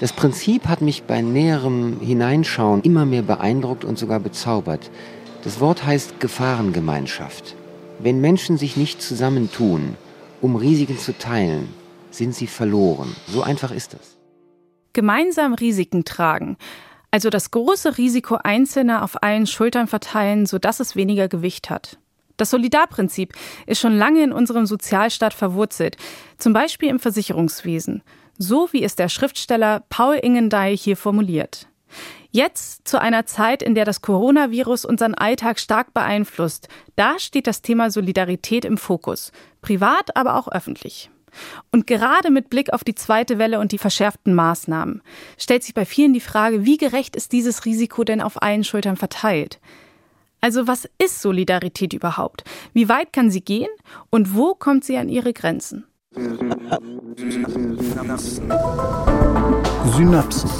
Das Prinzip hat mich bei näherem Hineinschauen immer mehr beeindruckt und sogar bezaubert. Das Wort heißt Gefahrengemeinschaft. Wenn Menschen sich nicht zusammentun, um Risiken zu teilen, sind sie verloren. So einfach ist das. Gemeinsam Risiken tragen. Also das große Risiko Einzelner auf allen Schultern verteilen, sodass es weniger Gewicht hat. Das Solidarprinzip ist schon lange in unserem Sozialstaat verwurzelt, zum Beispiel im Versicherungswesen, so wie es der Schriftsteller Paul Ingendey hier formuliert. Jetzt, zu einer Zeit, in der das Coronavirus unseren Alltag stark beeinflusst, da steht das Thema Solidarität im Fokus, privat, aber auch öffentlich. Und gerade mit Blick auf die zweite Welle und die verschärften Maßnahmen stellt sich bei vielen die Frage, wie gerecht ist dieses Risiko denn auf allen Schultern verteilt? Also was ist Solidarität überhaupt? Wie weit kann sie gehen und wo kommt sie an ihre Grenzen? Synapsen. Synapsen.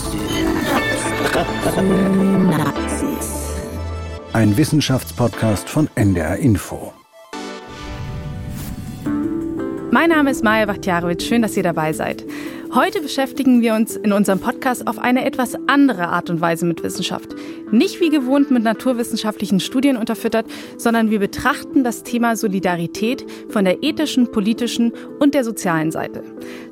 Ein Wissenschaftspodcast von NDR Info. Mein Name ist Maja Wachtjarowitsch. Schön, dass ihr dabei seid. Heute beschäftigen wir uns in unserem Podcast auf eine etwas andere Art und Weise mit Wissenschaft. Nicht wie gewohnt mit naturwissenschaftlichen Studien unterfüttert, sondern wir betrachten das Thema Solidarität von der ethischen, politischen und der sozialen Seite.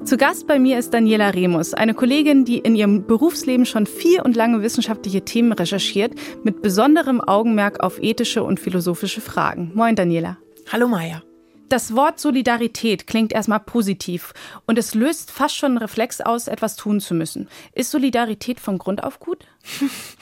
Zu Gast bei mir ist Daniela Remus, eine Kollegin, die in ihrem Berufsleben schon viel und lange wissenschaftliche Themen recherchiert, mit besonderem Augenmerk auf ethische und philosophische Fragen. Moin, Daniela. Hallo, Maja. Das Wort Solidarität klingt erstmal positiv und es löst fast schon einen Reflex aus, etwas tun zu müssen. Ist Solidarität von Grund auf gut?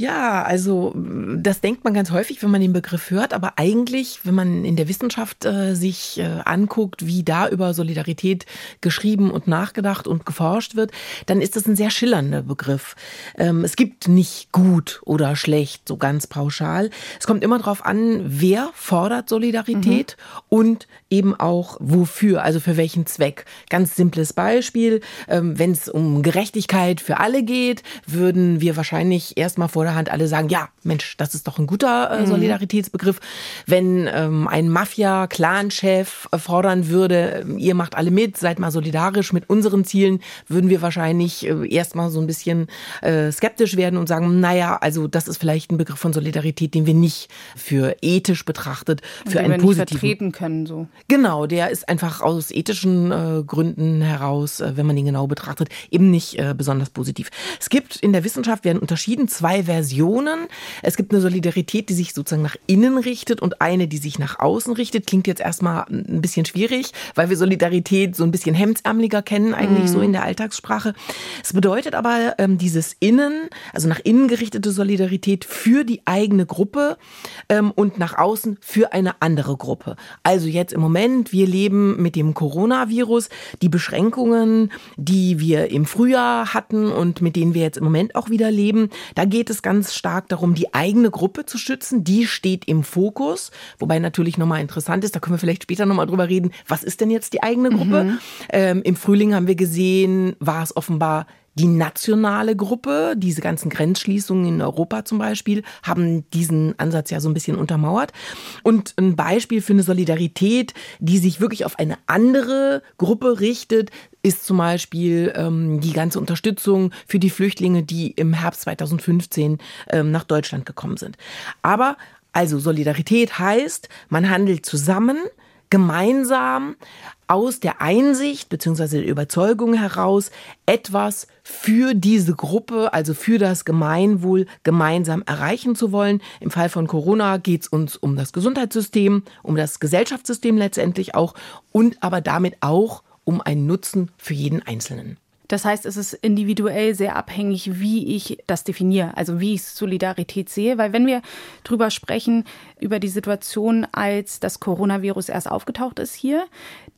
Ja, also das denkt man ganz häufig, wenn man den Begriff hört, aber eigentlich, wenn man in der Wissenschaft äh, sich äh, anguckt, wie da über Solidarität geschrieben und nachgedacht und geforscht wird, dann ist das ein sehr schillernder Begriff. Ähm, es gibt nicht gut oder schlecht, so ganz pauschal. Es kommt immer darauf an, wer fordert Solidarität mhm. und eben auch wofür, also für welchen Zweck. Ganz simples Beispiel, ähm, wenn es um Gerechtigkeit für alle geht, würden wir wahrscheinlich erstmal vor der Hand alle sagen, ja, Mensch, das ist doch ein guter äh, mhm. Solidaritätsbegriff. Wenn ähm, ein Mafia-Clan-Chef äh, fordern würde, ähm, ihr macht alle mit, seid mal solidarisch mit unseren Zielen, würden wir wahrscheinlich äh, erstmal so ein bisschen äh, skeptisch werden und sagen, naja, also das ist vielleicht ein Begriff von Solidarität, den wir nicht für ethisch betrachtet, für den einen wir positiven. Nicht vertreten können, so. Genau, der ist einfach aus ethischen äh, Gründen heraus, äh, wenn man ihn genau betrachtet, eben nicht äh, besonders positiv. Es gibt in der Wissenschaft werden unterschieden zwei Versionen. Es gibt eine Solidarität, die sich sozusagen nach innen richtet und eine, die sich nach außen richtet. Klingt jetzt erstmal ein bisschen schwierig, weil wir Solidarität so ein bisschen hemdsärmeliger kennen, eigentlich mhm. so in der Alltagssprache. Es bedeutet aber ähm, dieses Innen, also nach innen gerichtete Solidarität für die eigene Gruppe ähm, und nach außen für eine andere Gruppe. Also jetzt im Moment, wir leben mit dem Coronavirus, die Beschränkungen, die wir im Frühjahr hatten und mit denen wir jetzt im Moment auch wieder leben, da geht es ganz stark darum, die eigene Gruppe zu schützen. Die steht im Fokus. Wobei natürlich nochmal interessant ist, da können wir vielleicht später nochmal drüber reden, was ist denn jetzt die eigene Gruppe? Mhm. Ähm, Im Frühling haben wir gesehen, war es offenbar die nationale Gruppe, diese ganzen Grenzschließungen in Europa zum Beispiel, haben diesen Ansatz ja so ein bisschen untermauert. Und ein Beispiel für eine Solidarität, die sich wirklich auf eine andere Gruppe richtet, ist zum Beispiel ähm, die ganze Unterstützung für die Flüchtlinge, die im Herbst 2015 ähm, nach Deutschland gekommen sind. Aber also Solidarität heißt, man handelt zusammen, gemeinsam aus der Einsicht bzw. der Überzeugung heraus etwas für diese Gruppe, also für das Gemeinwohl gemeinsam erreichen zu wollen. Im Fall von Corona geht es uns um das Gesundheitssystem, um das Gesellschaftssystem letztendlich auch und aber damit auch um einen Nutzen für jeden Einzelnen. Das heißt, es ist individuell sehr abhängig, wie ich das definiere, also wie ich Solidarität sehe. Weil wenn wir drüber sprechen, über die Situation, als das Coronavirus erst aufgetaucht ist hier,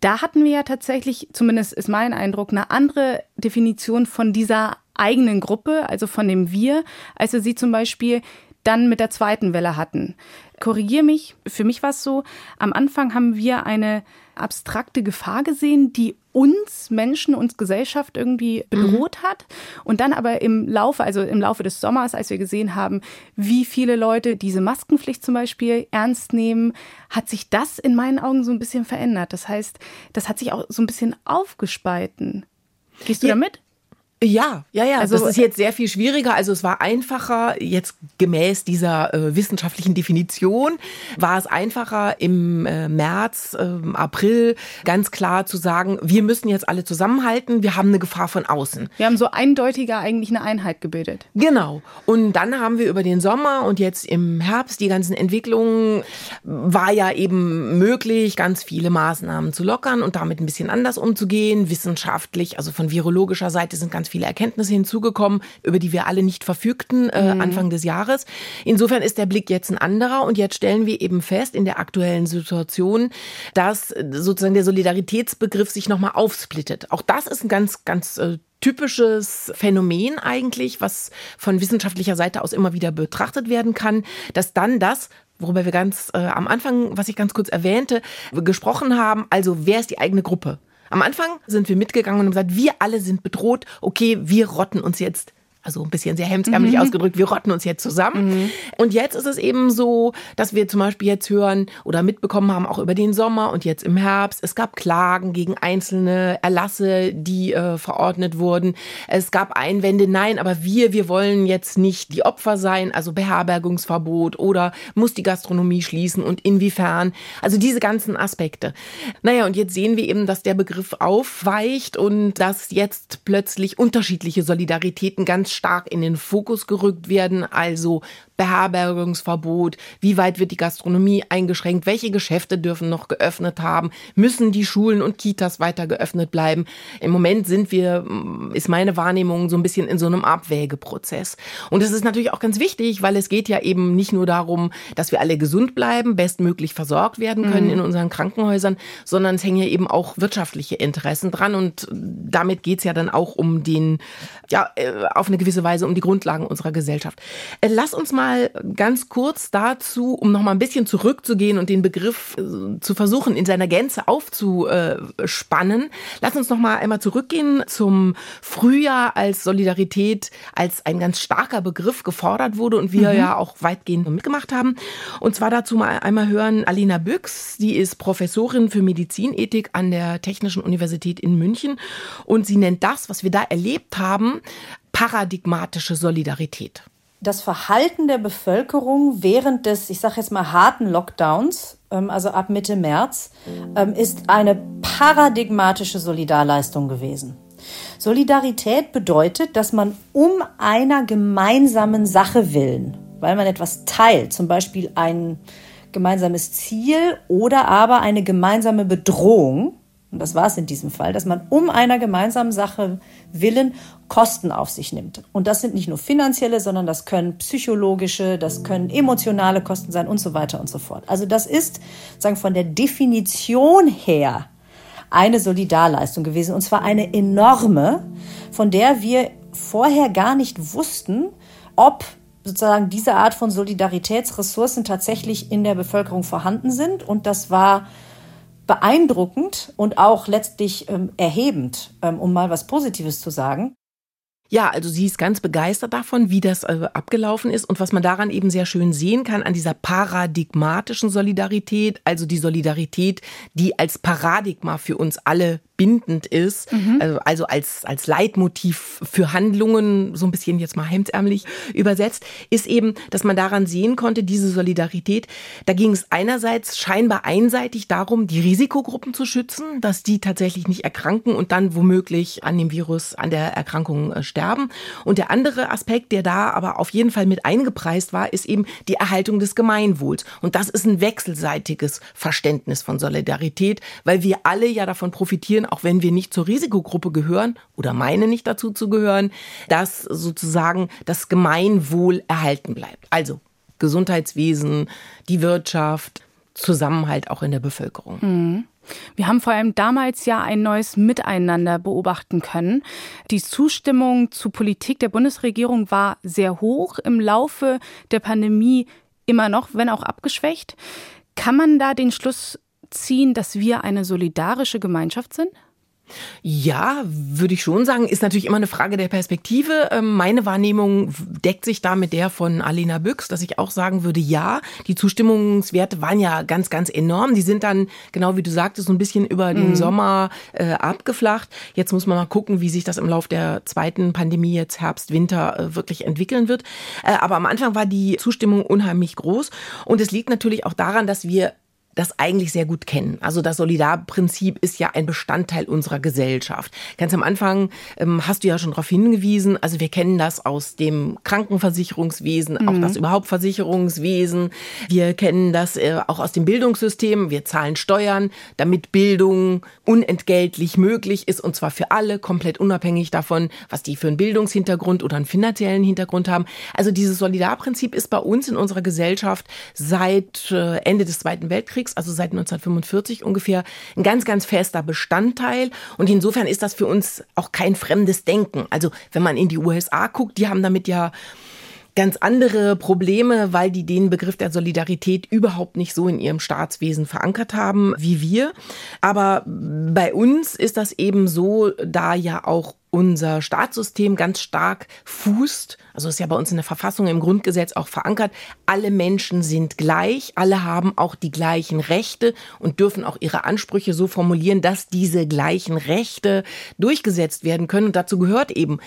da hatten wir ja tatsächlich, zumindest ist mein Eindruck, eine andere Definition von dieser eigenen Gruppe, also von dem Wir, als wir sie zum Beispiel dann mit der zweiten Welle hatten. Korrigier mich, für mich war es so, am Anfang haben wir eine abstrakte Gefahr gesehen, die uns Menschen, uns Gesellschaft irgendwie bedroht mhm. hat. Und dann aber im Laufe, also im Laufe des Sommers, als wir gesehen haben, wie viele Leute diese Maskenpflicht zum Beispiel ernst nehmen, hat sich das in meinen Augen so ein bisschen verändert. Das heißt, das hat sich auch so ein bisschen aufgespalten. Gehst du ja. damit? Ja, ja, ja. Also das ist jetzt sehr viel schwieriger. Also es war einfacher, jetzt gemäß dieser äh, wissenschaftlichen Definition, war es einfacher im äh, März, äh, April ganz klar zu sagen, wir müssen jetzt alle zusammenhalten, wir haben eine Gefahr von außen. Wir haben so eindeutiger eigentlich eine Einheit gebildet. Genau. Und dann haben wir über den Sommer und jetzt im Herbst die ganzen Entwicklungen, war ja eben möglich, ganz viele Maßnahmen zu lockern und damit ein bisschen anders umzugehen, wissenschaftlich, also von virologischer Seite sind ganz viele Erkenntnisse hinzugekommen, über die wir alle nicht verfügten äh, mhm. Anfang des Jahres. Insofern ist der Blick jetzt ein anderer und jetzt stellen wir eben fest in der aktuellen Situation, dass äh, sozusagen der Solidaritätsbegriff sich nochmal aufsplittet. Auch das ist ein ganz, ganz äh, typisches Phänomen eigentlich, was von wissenschaftlicher Seite aus immer wieder betrachtet werden kann, dass dann das, worüber wir ganz äh, am Anfang, was ich ganz kurz erwähnte, gesprochen haben, also wer ist die eigene Gruppe? Am Anfang sind wir mitgegangen und haben gesagt, wir alle sind bedroht. Okay, wir rotten uns jetzt also ein bisschen sehr hemdsärmlich mhm. ausgedrückt, wir rotten uns jetzt zusammen. Mhm. Und jetzt ist es eben so, dass wir zum Beispiel jetzt hören oder mitbekommen haben, auch über den Sommer und jetzt im Herbst, es gab Klagen gegen einzelne Erlasse, die äh, verordnet wurden. Es gab Einwände, nein, aber wir, wir wollen jetzt nicht die Opfer sein, also Beherbergungsverbot oder muss die Gastronomie schließen und inwiefern. Also diese ganzen Aspekte. Naja, und jetzt sehen wir eben, dass der Begriff aufweicht und dass jetzt plötzlich unterschiedliche Solidaritäten ganz stark in den Fokus gerückt werden. Also Beherbergungsverbot, wie weit wird die Gastronomie eingeschränkt, welche Geschäfte dürfen noch geöffnet haben, müssen die Schulen und Kitas weiter geöffnet bleiben. Im Moment sind wir, ist meine Wahrnehmung, so ein bisschen in so einem Abwägeprozess. Und das ist natürlich auch ganz wichtig, weil es geht ja eben nicht nur darum, dass wir alle gesund bleiben, bestmöglich versorgt werden können mhm. in unseren Krankenhäusern, sondern es hängen ja eben auch wirtschaftliche Interessen dran und damit geht es ja dann auch um den, ja, äh, auf eine gewisse Weise um die Grundlagen unserer Gesellschaft. Äh, lass uns mal ganz kurz dazu, um noch mal ein bisschen zurückzugehen und den Begriff äh, zu versuchen, in seiner Gänze aufzuspannen. Lass uns noch mal einmal zurückgehen zum Frühjahr, als Solidarität als ein ganz starker Begriff gefordert wurde und wir mhm. ja auch weitgehend mitgemacht haben. Und zwar dazu mal einmal hören Alina Büchs, die ist Professorin für Medizinethik an der Technischen Universität in München und sie nennt das, was wir da erlebt haben, paradigmatische Solidarität das Verhalten der Bevölkerung während des, ich sage jetzt mal, harten Lockdowns, ähm, also ab Mitte März, ähm, ist eine paradigmatische Solidarleistung gewesen. Solidarität bedeutet, dass man um einer gemeinsamen Sache willen, weil man etwas teilt, zum Beispiel ein gemeinsames Ziel oder aber eine gemeinsame Bedrohung, und das war es in diesem Fall, dass man um einer gemeinsamen Sache willen Kosten auf sich nimmt. Und das sind nicht nur finanzielle, sondern das können psychologische, das können emotionale Kosten sein und so weiter und so fort. Also das ist sagen von der Definition her eine Solidarleistung gewesen und zwar eine enorme, von der wir vorher gar nicht wussten, ob sozusagen diese Art von Solidaritätsressourcen tatsächlich in der Bevölkerung vorhanden sind und das war beeindruckend und auch letztlich ähm, erhebend, ähm, um mal was Positives zu sagen. Ja, also sie ist ganz begeistert davon, wie das äh, abgelaufen ist und was man daran eben sehr schön sehen kann an dieser paradigmatischen Solidarität, also die Solidarität, die als Paradigma für uns alle bindend ist, mhm. also, also als, als Leitmotiv für Handlungen, so ein bisschen jetzt mal hemdsärmlich übersetzt, ist eben, dass man daran sehen konnte, diese Solidarität, da ging es einerseits scheinbar einseitig darum, die Risikogruppen zu schützen, dass die tatsächlich nicht erkranken und dann womöglich an dem Virus, an der Erkrankung äh, sterben. Und der andere Aspekt, der da aber auf jeden Fall mit eingepreist war, ist eben die Erhaltung des Gemeinwohls. Und das ist ein wechselseitiges Verständnis von Solidarität, weil wir alle ja davon profitieren, auch wenn wir nicht zur Risikogruppe gehören oder meinen nicht dazu zu gehören, dass sozusagen das Gemeinwohl erhalten bleibt. Also Gesundheitswesen, die Wirtschaft, Zusammenhalt auch in der Bevölkerung. Mhm. Wir haben vor allem damals ja ein neues Miteinander beobachten können. Die Zustimmung zur Politik der Bundesregierung war sehr hoch im Laufe der Pandemie immer noch, wenn auch abgeschwächt. Kann man da den Schluss ziehen, dass wir eine solidarische Gemeinschaft sind? Ja, würde ich schon sagen. Ist natürlich immer eine Frage der Perspektive. Ähm, meine Wahrnehmung deckt sich da mit der von Alena Büchs, dass ich auch sagen würde, ja, die Zustimmungswerte waren ja ganz, ganz enorm. Die sind dann, genau wie du sagtest, so ein bisschen über den mhm. Sommer äh, abgeflacht. Jetzt muss man mal gucken, wie sich das im Laufe der zweiten Pandemie, jetzt Herbst, Winter, äh, wirklich entwickeln wird. Äh, aber am Anfang war die Zustimmung unheimlich groß. Und es liegt natürlich auch daran, dass wir das eigentlich sehr gut kennen. Also das Solidarprinzip ist ja ein Bestandteil unserer Gesellschaft. Ganz am Anfang ähm, hast du ja schon darauf hingewiesen, also wir kennen das aus dem Krankenversicherungswesen, mhm. auch das überhaupt Versicherungswesen. Wir kennen das äh, auch aus dem Bildungssystem. Wir zahlen Steuern, damit Bildung unentgeltlich möglich ist und zwar für alle, komplett unabhängig davon, was die für einen Bildungshintergrund oder einen finanziellen Hintergrund haben. Also dieses Solidarprinzip ist bei uns in unserer Gesellschaft seit äh, Ende des Zweiten Weltkriegs Weltkriegs, also seit 1945 ungefähr, ein ganz, ganz fester Bestandteil. Und insofern ist das für uns auch kein fremdes Denken. Also wenn man in die USA guckt, die haben damit ja ganz andere Probleme, weil die den Begriff der Solidarität überhaupt nicht so in ihrem Staatswesen verankert haben wie wir. Aber bei uns ist das eben so, da ja auch unser Staatssystem ganz stark fußt, also ist ja bei uns in der Verfassung im Grundgesetz auch verankert, alle Menschen sind gleich, alle haben auch die gleichen Rechte und dürfen auch ihre Ansprüche so formulieren, dass diese gleichen Rechte durchgesetzt werden können. Und dazu gehört eben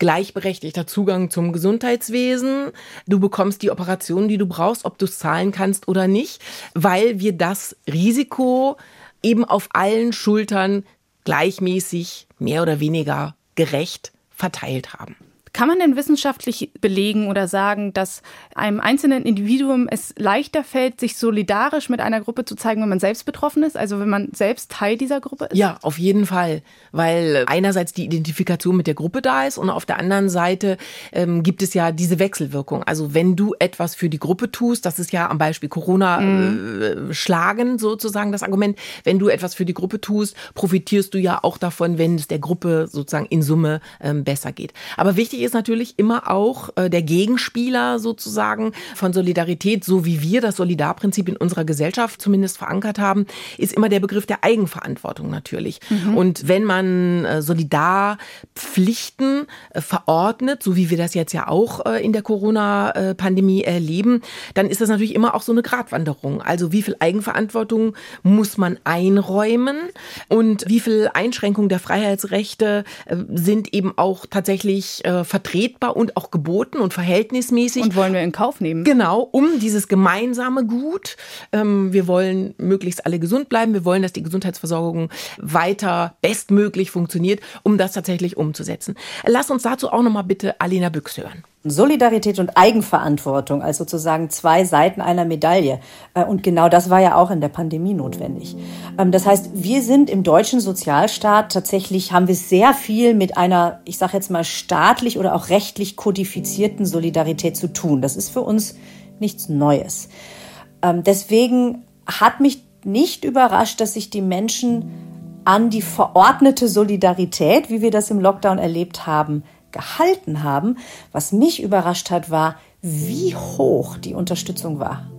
gleichberechtigter Zugang zum Gesundheitswesen. Du bekommst die Operation, die du brauchst, ob du es zahlen kannst oder nicht, weil wir das Risiko eben auf allen Schultern gleichmäßig, mehr oder weniger gerecht verteilt haben. Kann man denn wissenschaftlich belegen oder sagen, dass einem einzelnen Individuum es leichter fällt, sich solidarisch mit einer Gruppe zu zeigen, wenn man selbst betroffen ist? Also wenn man selbst Teil dieser Gruppe ist? Ja, auf jeden Fall. Weil einerseits die Identifikation mit der Gruppe da ist und auf der anderen Seite ähm, gibt es ja diese Wechselwirkung. Also wenn du etwas für die Gruppe tust, das ist ja am Beispiel Corona mhm. äh, schlagen sozusagen das Argument, wenn du etwas für die Gruppe tust, profitierst du ja auch davon, wenn es der Gruppe sozusagen in Summe ähm, besser geht. Aber wichtig Wichtig ist natürlich immer auch äh, der Gegenspieler sozusagen von Solidarität, so wie wir das Solidarprinzip in unserer Gesellschaft zumindest verankert haben, ist immer der Begriff der Eigenverantwortung natürlich. Mhm. Und wenn man äh, Solidarpflichten äh, verordnet, so wie wir das jetzt ja auch in der Corona-Pandemie erleben, dann ist das natürlich immer auch so eine Gratwanderung. Also wie viel Eigenverantwortung muss man einräumen und wie viel Einschränkung der Freiheitsrechte sind eben auch tatsächlich vertretbar und auch geboten und verhältnismäßig. Und wollen wir in Kauf nehmen. Genau, um dieses gemeinsame Gut. Ähm, wir wollen möglichst alle gesund bleiben. Wir wollen, dass die Gesundheitsversorgung weiter bestmöglich funktioniert, um das tatsächlich umzusetzen. Lass uns dazu auch nochmal bitte Alena Büchs hören. Solidarität und Eigenverantwortung als sozusagen zwei Seiten einer Medaille. Äh, und genau das war ja auch in der Pandemie notwendig. Ähm, das heißt, wir sind im deutschen Sozialstaat tatsächlich, haben wir sehr viel mit einer, ich sage jetzt mal, staatlich oder auch rechtlich kodifizierten Solidarität zu tun. Das ist für uns nichts Neues. Ähm, deswegen hat mich nicht überrascht, dass sich die Menschen an die verordnete Solidarität, wie wir das im Lockdown erlebt haben, gehalten haben. Was mich überrascht hat, war, wie hoch die Unterstützung war.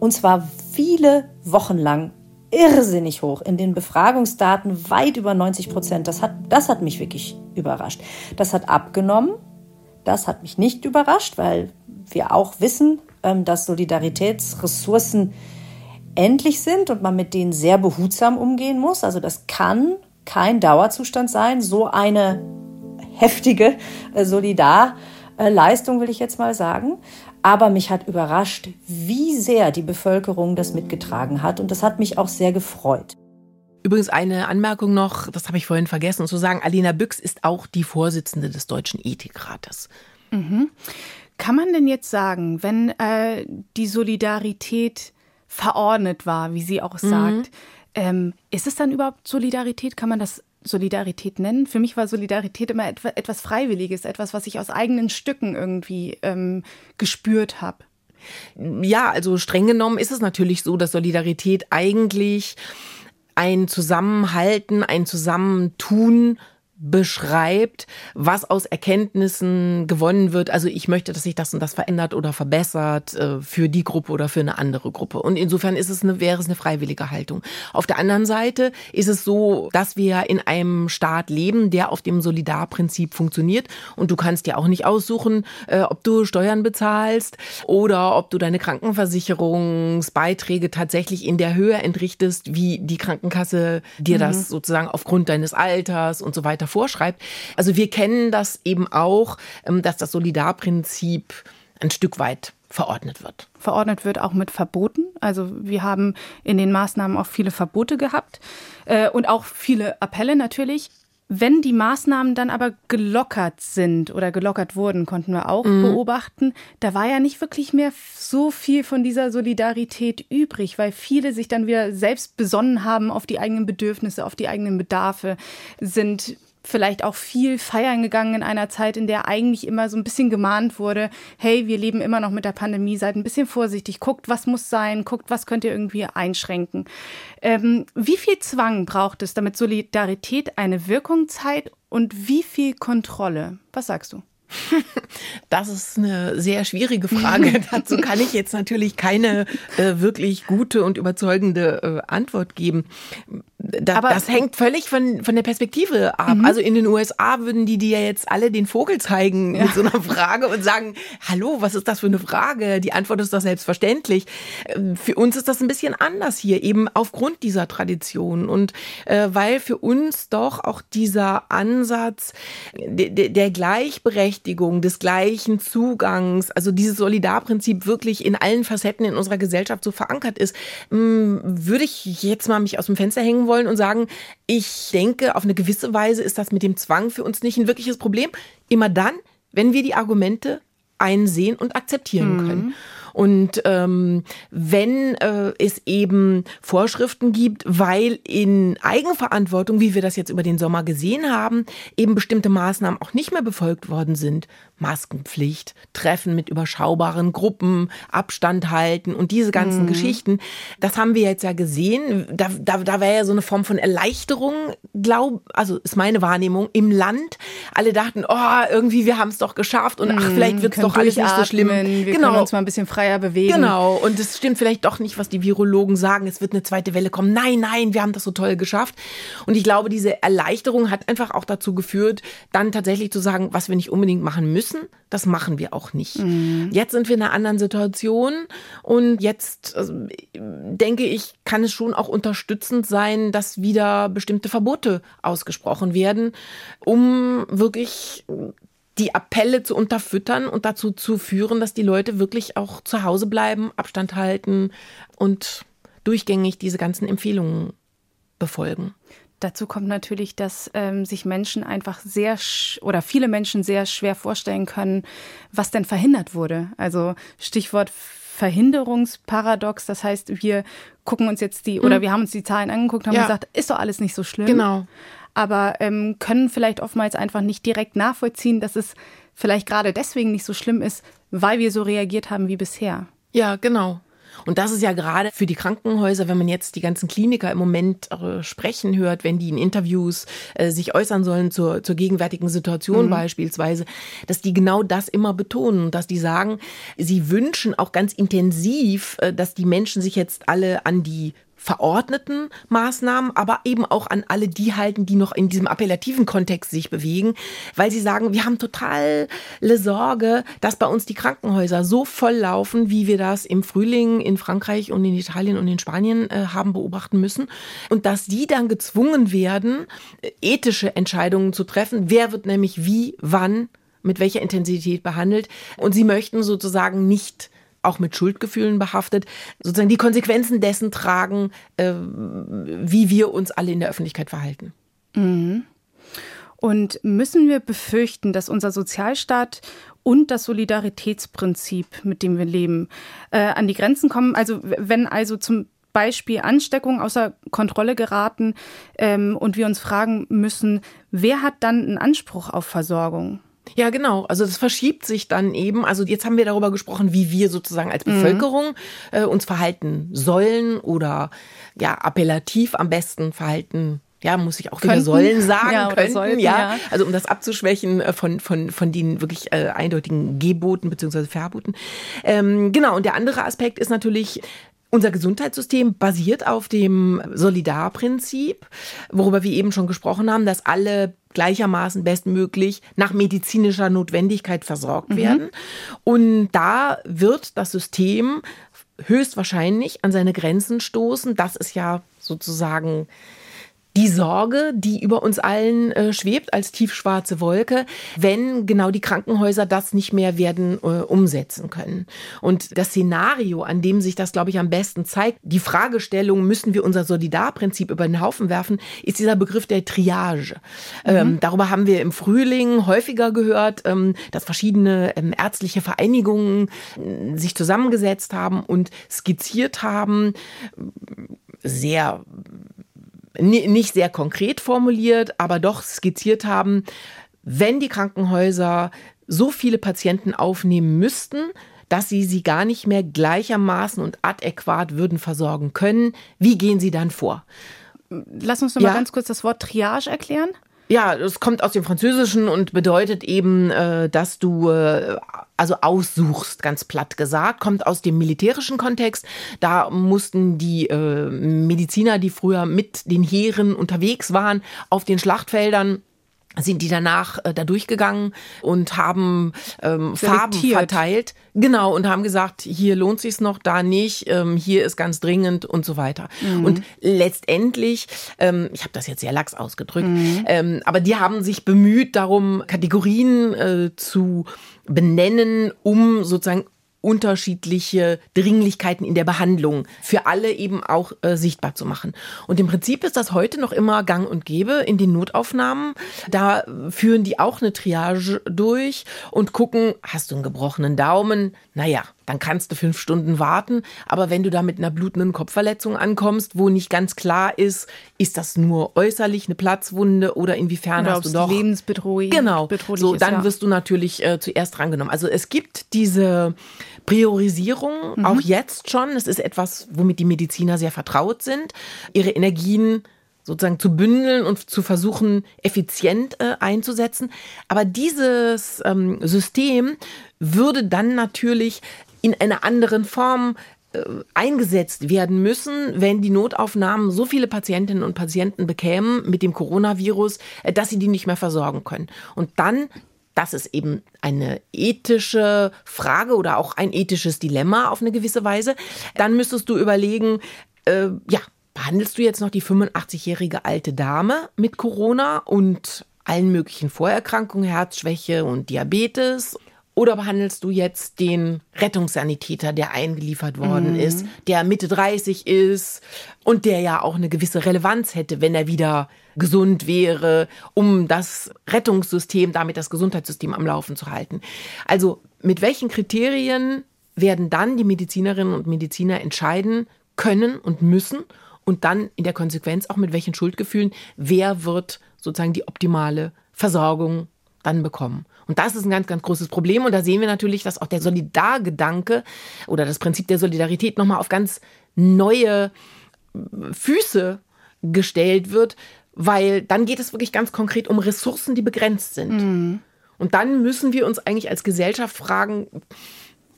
Und zwar viele Wochen lang irrsinnig hoch. In den Befragungsdaten weit über 90 Prozent. Das hat, das hat mich wirklich überrascht. Das hat abgenommen. Das hat mich nicht überrascht, weil wir auch wissen, ähm, dass Solidaritätsressourcen endlich sind und man mit denen sehr behutsam umgehen muss. Also das kann kein Dauerzustand sein. So eine heftige äh, Solidarleistung, will ich jetzt mal sagen. Aber mich hat überrascht, wie sehr die Bevölkerung das mitgetragen hat. Und das hat mich auch sehr gefreut. Übrigens eine Anmerkung noch, das habe ich vorhin vergessen zu sagen. Alina Büchs ist auch die Vorsitzende des Deutschen Ethikrates. Mhm. Kann man denn jetzt sagen, wenn äh, die Solidarität verordnet war, wie sie auch mhm. sagt, ähm, ist es dann überhaupt Solidarität? Kann man das Solidarität nennen. Für mich war Solidarität immer etwas Freiwilliges, etwas, was ich aus eigenen Stücken irgendwie ähm, gespürt habe. Ja, also streng genommen ist es natürlich so, dass Solidarität eigentlich ein Zusammenhalten, ein Zusammentun beschreibt, was aus Erkenntnissen gewonnen wird. Also ich möchte, dass sich das und das verändert oder verbessert äh, für die Gruppe oder für eine andere Gruppe. Und insofern ist es eine, wäre es eine freiwillige Haltung. Auf der anderen Seite ist es so, dass wir in einem Staat leben, der auf dem Solidarprinzip funktioniert. Und du kannst dir auch nicht aussuchen, äh, ob du Steuern bezahlst oder ob du deine Krankenversicherungsbeiträge tatsächlich in der Höhe entrichtest, wie die Krankenkasse dir mhm. das sozusagen aufgrund deines Alters und so weiter weiter vorschreibt. Also wir kennen das eben auch, ähm, dass das Solidarprinzip ein Stück weit verordnet wird. Verordnet wird auch mit Verboten. Also wir haben in den Maßnahmen auch viele Verbote gehabt äh, und auch viele Appelle natürlich. Wenn die Maßnahmen dann aber gelockert sind oder gelockert wurden, konnten wir auch mhm. beobachten, da war ja nicht wirklich mehr so viel von dieser Solidarität übrig, weil viele sich dann wieder selbst besonnen haben auf die eigenen Bedürfnisse, auf die eigenen Bedarfe, sind vielleicht auch viel feiern gegangen in einer Zeit, in der eigentlich immer so ein bisschen gemahnt wurde, hey, wir leben immer noch mit der Pandemie, seid ein bisschen vorsichtig, guckt, was muss sein, guckt, was könnt ihr irgendwie einschränken. Ähm, wie viel Zwang braucht es, damit Solidarität eine Wirkung zeigt und wie viel Kontrolle? Was sagst du? Das ist eine sehr schwierige Frage. Dazu kann ich jetzt natürlich keine äh, wirklich gute und überzeugende äh, Antwort geben. Da, Aber das hängt völlig von, von der Perspektive ab. Mhm. Also in den USA würden die dir jetzt alle den Vogel zeigen ja. mit so einer Frage und sagen, hallo, was ist das für eine Frage? Die Antwort ist doch selbstverständlich. Ähm, für uns ist das ein bisschen anders hier, eben aufgrund dieser Tradition. Und äh, weil für uns doch auch dieser Ansatz der, der Gleichberechtigung, des gleichen Zugangs, also dieses Solidarprinzip wirklich in allen Facetten in unserer Gesellschaft so verankert ist, mm, würde ich jetzt mal mich aus dem Fenster hängen wollen wollen und sagen, ich denke, auf eine gewisse Weise ist das mit dem Zwang für uns nicht ein wirkliches Problem. Immer dann, wenn wir die Argumente einsehen und akzeptieren mhm. können. Und ähm, wenn äh, es eben Vorschriften gibt, weil in Eigenverantwortung, wie wir das jetzt über den Sommer gesehen haben, eben bestimmte Maßnahmen auch nicht mehr befolgt worden sind, Maskenpflicht, Treffen mit überschaubaren Gruppen, Abstand halten und diese ganzen mhm. Geschichten. Das haben wir jetzt ja gesehen. Da, da, da wäre ja so eine Form von Erleichterung, glaub, also ist meine Wahrnehmung, im Land. Alle dachten, oh, irgendwie, wir haben es doch geschafft und ach, vielleicht wird es doch alles nicht so schlimm. Wir genau. können uns mal ein bisschen freier bewegen. Genau. Und es stimmt vielleicht doch nicht, was die Virologen sagen. Es wird eine zweite Welle kommen. Nein, nein, wir haben das so toll geschafft. Und ich glaube, diese Erleichterung hat einfach auch dazu geführt, dann tatsächlich zu sagen, was wir nicht unbedingt machen müssen das machen wir auch nicht. Mhm. Jetzt sind wir in einer anderen Situation und jetzt also, denke ich, kann es schon auch unterstützend sein, dass wieder bestimmte Verbote ausgesprochen werden, um wirklich die Appelle zu unterfüttern und dazu zu führen, dass die Leute wirklich auch zu Hause bleiben, Abstand halten und durchgängig diese ganzen Empfehlungen befolgen. Dazu kommt natürlich, dass ähm, sich Menschen einfach sehr oder viele Menschen sehr schwer vorstellen können, was denn verhindert wurde. Also Stichwort Verhinderungsparadox. Das heißt, wir gucken uns jetzt die oder mhm. wir haben uns die Zahlen angeguckt, haben ja. gesagt, ist doch alles nicht so schlimm. Genau. Aber ähm, können vielleicht oftmals einfach nicht direkt nachvollziehen, dass es vielleicht gerade deswegen nicht so schlimm ist, weil wir so reagiert haben wie bisher. Ja, genau. Und das ist ja gerade für die Krankenhäuser, wenn man jetzt die ganzen Kliniker im Moment äh, sprechen hört, wenn die in Interviews äh, sich äußern sollen zur, zur gegenwärtigen Situation mhm. beispielsweise, dass die genau das immer betonen dass die sagen, sie wünschen auch ganz intensiv, äh, dass die Menschen sich jetzt alle an die verordneten Maßnahmen, aber eben auch an alle die halten, die noch in diesem appellativen Kontext sich bewegen, weil sie sagen, wir haben totale Sorge, dass bei uns die Krankenhäuser so voll laufen, wie wir das im Frühling in Frankreich und in Italien und in Spanien äh, haben beobachten müssen und dass die dann gezwungen werden, äh, ethische Entscheidungen zu treffen. Wer wird nämlich wie, wann mit welcher Intensität behandelt. Und sie möchten sozusagen nicht auch mit Schuldgefühlen behaftet, sozusagen die Konsequenzen dessen tragen, äh, wie wir uns alle in der Öffentlichkeit verhalten. Mhm. Und müssen wir befürchten, dass unser Sozialstaat und das Solidaritätsprinzip, mit dem wir leben, äh, an die Grenzen kommen? Also wenn also zum Beispiel Ansteckungen außer Kontrolle geraten ähm, und wir uns fragen müssen, wer hat dann einen Anspruch auf Versorgung? Ja, genau. Also das verschiebt sich dann eben. Also jetzt haben wir darüber gesprochen, wie wir sozusagen als mhm. Bevölkerung mhm. äh, uns verhalten sollen oder ja appellativ am besten verhalten ja, muss ich auch wieder könnten. sollen sagen ja, könnten, sollten, ja. ja. Also um das abzuschwächen äh, von, von, von den wirklich äh, eindeutigen Geboten beziehungsweise Verboten. Ähm, genau, und der andere Aspekt ist natürlich, unser Gesundheitssystem basiert auf dem Solidarprinzip, worüber wir eben schon gesprochen haben, dass alle gleichermaßen bestmöglich nach medizinischer Notwendigkeit versorgt mhm. werden. Und da wird das System höchstwahrscheinlich an seine Grenzen stoßen. Das ist ja sozusagen die Sorge, die über uns allen äh, schwebt als tiefschwarze Wolke, wenn genau die Krankenhäuser das nicht mehr werden äh, umsetzen können. Und das Szenario, an dem sich das, glaube ich, am besten zeigt, die Fragestellung, müssen wir unser Solidarprinzip über den Haufen werfen, ist dieser Begriff der Triage. Mhm. Ähm, darüber haben wir im Frühling häufiger gehört, ähm, dass verschiedene ähm, ärztliche Vereinigungen äh, sich zusammengesetzt haben und skizziert haben, sehr nicht sehr konkret formuliert, aber doch skizziert haben, wenn die Krankenhäuser so viele Patienten aufnehmen müssten, dass sie sie gar nicht mehr gleichermaßen und adäquat würden versorgen können, wie gehen sie dann vor? Lass uns noch ja. mal ganz kurz das Wort Triage erklären. Ja, das kommt aus dem Französischen und bedeutet eben, äh, dass du äh, also aussuchst, ganz platt gesagt, kommt aus dem militärischen Kontext. Da mussten die äh, Mediziner, die früher mit den Heeren unterwegs waren, auf den Schlachtfeldern sind die danach äh, da durchgegangen und haben ähm, Farben verteilt. Genau, und haben gesagt, hier lohnt sich's noch, da nicht, ähm, hier ist ganz dringend und so weiter. Mhm. Und letztendlich, ähm, ich habe das jetzt sehr lax ausgedrückt, mhm. ähm, aber die haben sich bemüht darum, Kategorien äh, zu benennen, um sozusagen unterschiedliche Dringlichkeiten in der Behandlung für alle eben auch äh, sichtbar zu machen. Und im Prinzip ist das heute noch immer gang und gäbe in den Notaufnahmen. Da führen die auch eine Triage durch und gucken, hast du einen gebrochenen Daumen? Naja, dann kannst du fünf Stunden warten. Aber wenn du da mit einer blutenden Kopfverletzung ankommst, wo nicht ganz klar ist, ist das nur äußerlich eine Platzwunde oder inwiefern oder hast du doch lebensbedrohlich genau so dann ja. wirst du natürlich äh, zuerst drangenommen. Also es gibt diese Priorisierung mhm. auch jetzt schon. Es ist etwas, womit die Mediziner sehr vertraut sind, ihre Energien sozusagen zu bündeln und zu versuchen, effizient äh, einzusetzen. Aber dieses ähm, System würde dann natürlich in einer anderen Form äh, eingesetzt werden müssen, wenn die Notaufnahmen so viele Patientinnen und Patienten bekämen mit dem Coronavirus, äh, dass sie die nicht mehr versorgen können. Und dann das ist eben eine ethische Frage oder auch ein ethisches Dilemma auf eine gewisse Weise. Dann müsstest du überlegen, äh, ja, behandelst du jetzt noch die 85-jährige alte Dame mit Corona und allen möglichen Vorerkrankungen, Herzschwäche und Diabetes? Oder behandelst du jetzt den Rettungssanitäter, der eingeliefert worden mhm. ist, der Mitte 30 ist und der ja auch eine gewisse Relevanz hätte, wenn er wieder gesund wäre, um das Rettungssystem, damit das Gesundheitssystem am Laufen zu halten? Also mit welchen Kriterien werden dann die Medizinerinnen und Mediziner entscheiden können und müssen und dann in der Konsequenz auch mit welchen Schuldgefühlen, wer wird sozusagen die optimale Versorgung dann bekommen. Und das ist ein ganz, ganz großes Problem. Und da sehen wir natürlich, dass auch der Solidargedanke oder das Prinzip der Solidarität nochmal auf ganz neue Füße gestellt wird, weil dann geht es wirklich ganz konkret um Ressourcen, die begrenzt sind. Mhm. Und dann müssen wir uns eigentlich als Gesellschaft fragen,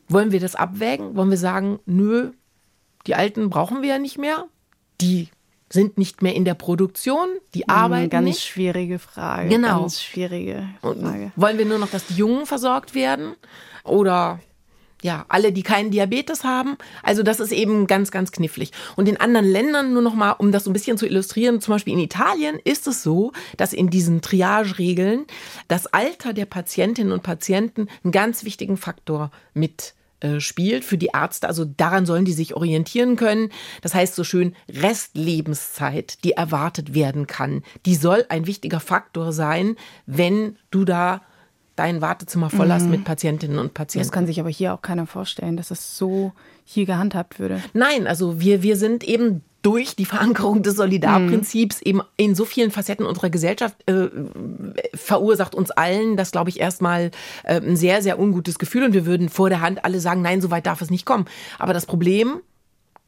wollen wir das abwägen? Wollen wir sagen, nö, die Alten brauchen wir ja nicht mehr? Die sind nicht mehr in der Produktion, die hm, arbeiten ganz nicht. schwierige Frage. Genau. Ganz schwierige Frage. Und wollen wir nur noch, dass die Jungen versorgt werden? Oder ja, alle, die keinen Diabetes haben. Also das ist eben ganz, ganz knifflig. Und in anderen Ländern, nur noch mal, um das so ein bisschen zu illustrieren, zum Beispiel in Italien ist es so, dass in diesen Triage-Regeln das Alter der Patientinnen und Patienten einen ganz wichtigen Faktor mit äh, spielt für die Ärzte. Also daran sollen die sich orientieren können. Das heißt so schön Restlebenszeit, die erwartet werden kann. Die soll ein wichtiger Faktor sein, wenn du da dein Wartezimmer voll hast mhm. mit Patientinnen und Patienten. Das kann sich aber hier auch keiner vorstellen, dass es so hier gehandhabt würde. Nein, also wir, wir sind eben durch die Verankerung des Solidarprinzips mhm. eben in so vielen Facetten unserer Gesellschaft äh, verursacht uns allen das, glaube ich, erstmal äh, ein sehr, sehr ungutes Gefühl. Und wir würden vor der Hand alle sagen, nein, so weit darf es nicht kommen. Aber das Problem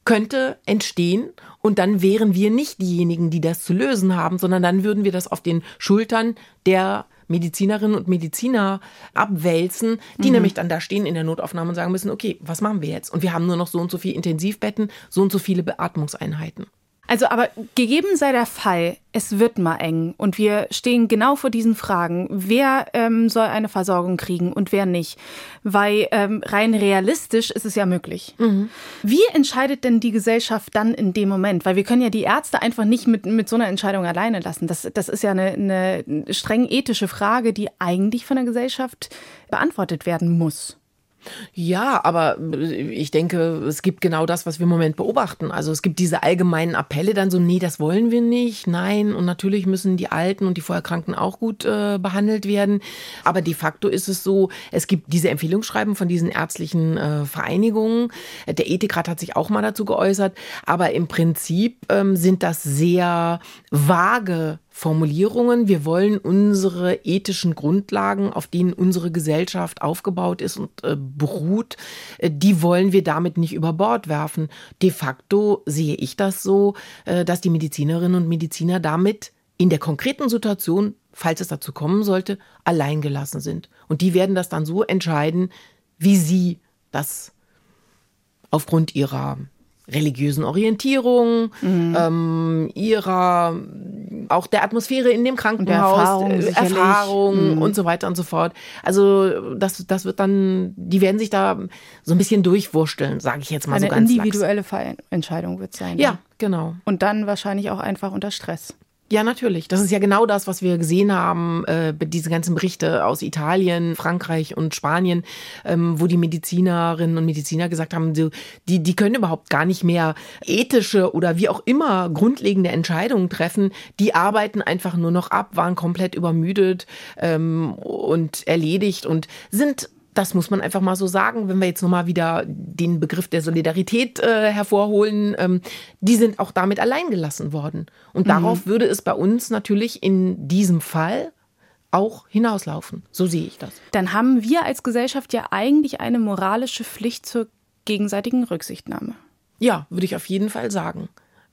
könnte entstehen und dann wären wir nicht diejenigen, die das zu lösen haben, sondern dann würden wir das auf den Schultern der Medizinerinnen und Mediziner abwälzen, die mhm. nämlich dann da stehen in der Notaufnahme und sagen müssen, okay, was machen wir jetzt? Und wir haben nur noch so und so viele Intensivbetten, so und so viele Beatmungseinheiten. Also aber gegeben sei der Fall, es wird mal eng und wir stehen genau vor diesen Fragen, wer ähm, soll eine Versorgung kriegen und wer nicht, weil ähm, rein realistisch ist es ja möglich. Mhm. Wie entscheidet denn die Gesellschaft dann in dem Moment? Weil wir können ja die Ärzte einfach nicht mit, mit so einer Entscheidung alleine lassen. Das, das ist ja eine, eine streng ethische Frage, die eigentlich von der Gesellschaft beantwortet werden muss. Ja, aber ich denke, es gibt genau das, was wir im Moment beobachten. Also es gibt diese allgemeinen Appelle dann so, nee, das wollen wir nicht, nein. Und natürlich müssen die Alten und die Vorerkrankten auch gut äh, behandelt werden. Aber de facto ist es so, es gibt diese Empfehlungsschreiben von diesen ärztlichen äh, Vereinigungen. Der Ethikrat hat sich auch mal dazu geäußert. Aber im Prinzip ähm, sind das sehr vage Formulierungen. Wir wollen unsere ethischen Grundlagen, auf denen unsere Gesellschaft aufgebaut ist und äh, beruht, äh, die wollen wir damit nicht über Bord werfen. De facto sehe ich das so, äh, dass die Medizinerinnen und Mediziner damit in der konkreten Situation, falls es dazu kommen sollte, alleingelassen sind. Und die werden das dann so entscheiden, wie sie das aufgrund ihrer religiösen Orientierung, mhm. ähm, ihrer auch der Atmosphäre in dem Krankenhaus, Erfahrung, äh, Erfahrung mhm. und so weiter und so fort. Also das, das wird dann, die werden sich da so ein bisschen durchwursteln, sage ich jetzt mal Eine so ganz individuelle Entscheidung wird sein. Ja, genau. Und dann wahrscheinlich auch einfach unter Stress. Ja, natürlich. Das ist ja genau das, was wir gesehen haben, äh, diese ganzen Berichte aus Italien, Frankreich und Spanien, ähm, wo die Medizinerinnen und Mediziner gesagt haben, die, die können überhaupt gar nicht mehr ethische oder wie auch immer grundlegende Entscheidungen treffen. Die arbeiten einfach nur noch ab, waren komplett übermüdet ähm, und erledigt und sind das muss man einfach mal so sagen, wenn wir jetzt nochmal wieder den Begriff der Solidarität äh, hervorholen, ähm, die sind auch damit alleingelassen worden. Und mhm. darauf würde es bei uns natürlich in diesem Fall auch hinauslaufen. So sehe ich das. Dann haben wir als Gesellschaft ja eigentlich eine moralische Pflicht zur gegenseitigen Rücksichtnahme. Ja, würde ich auf jeden Fall sagen.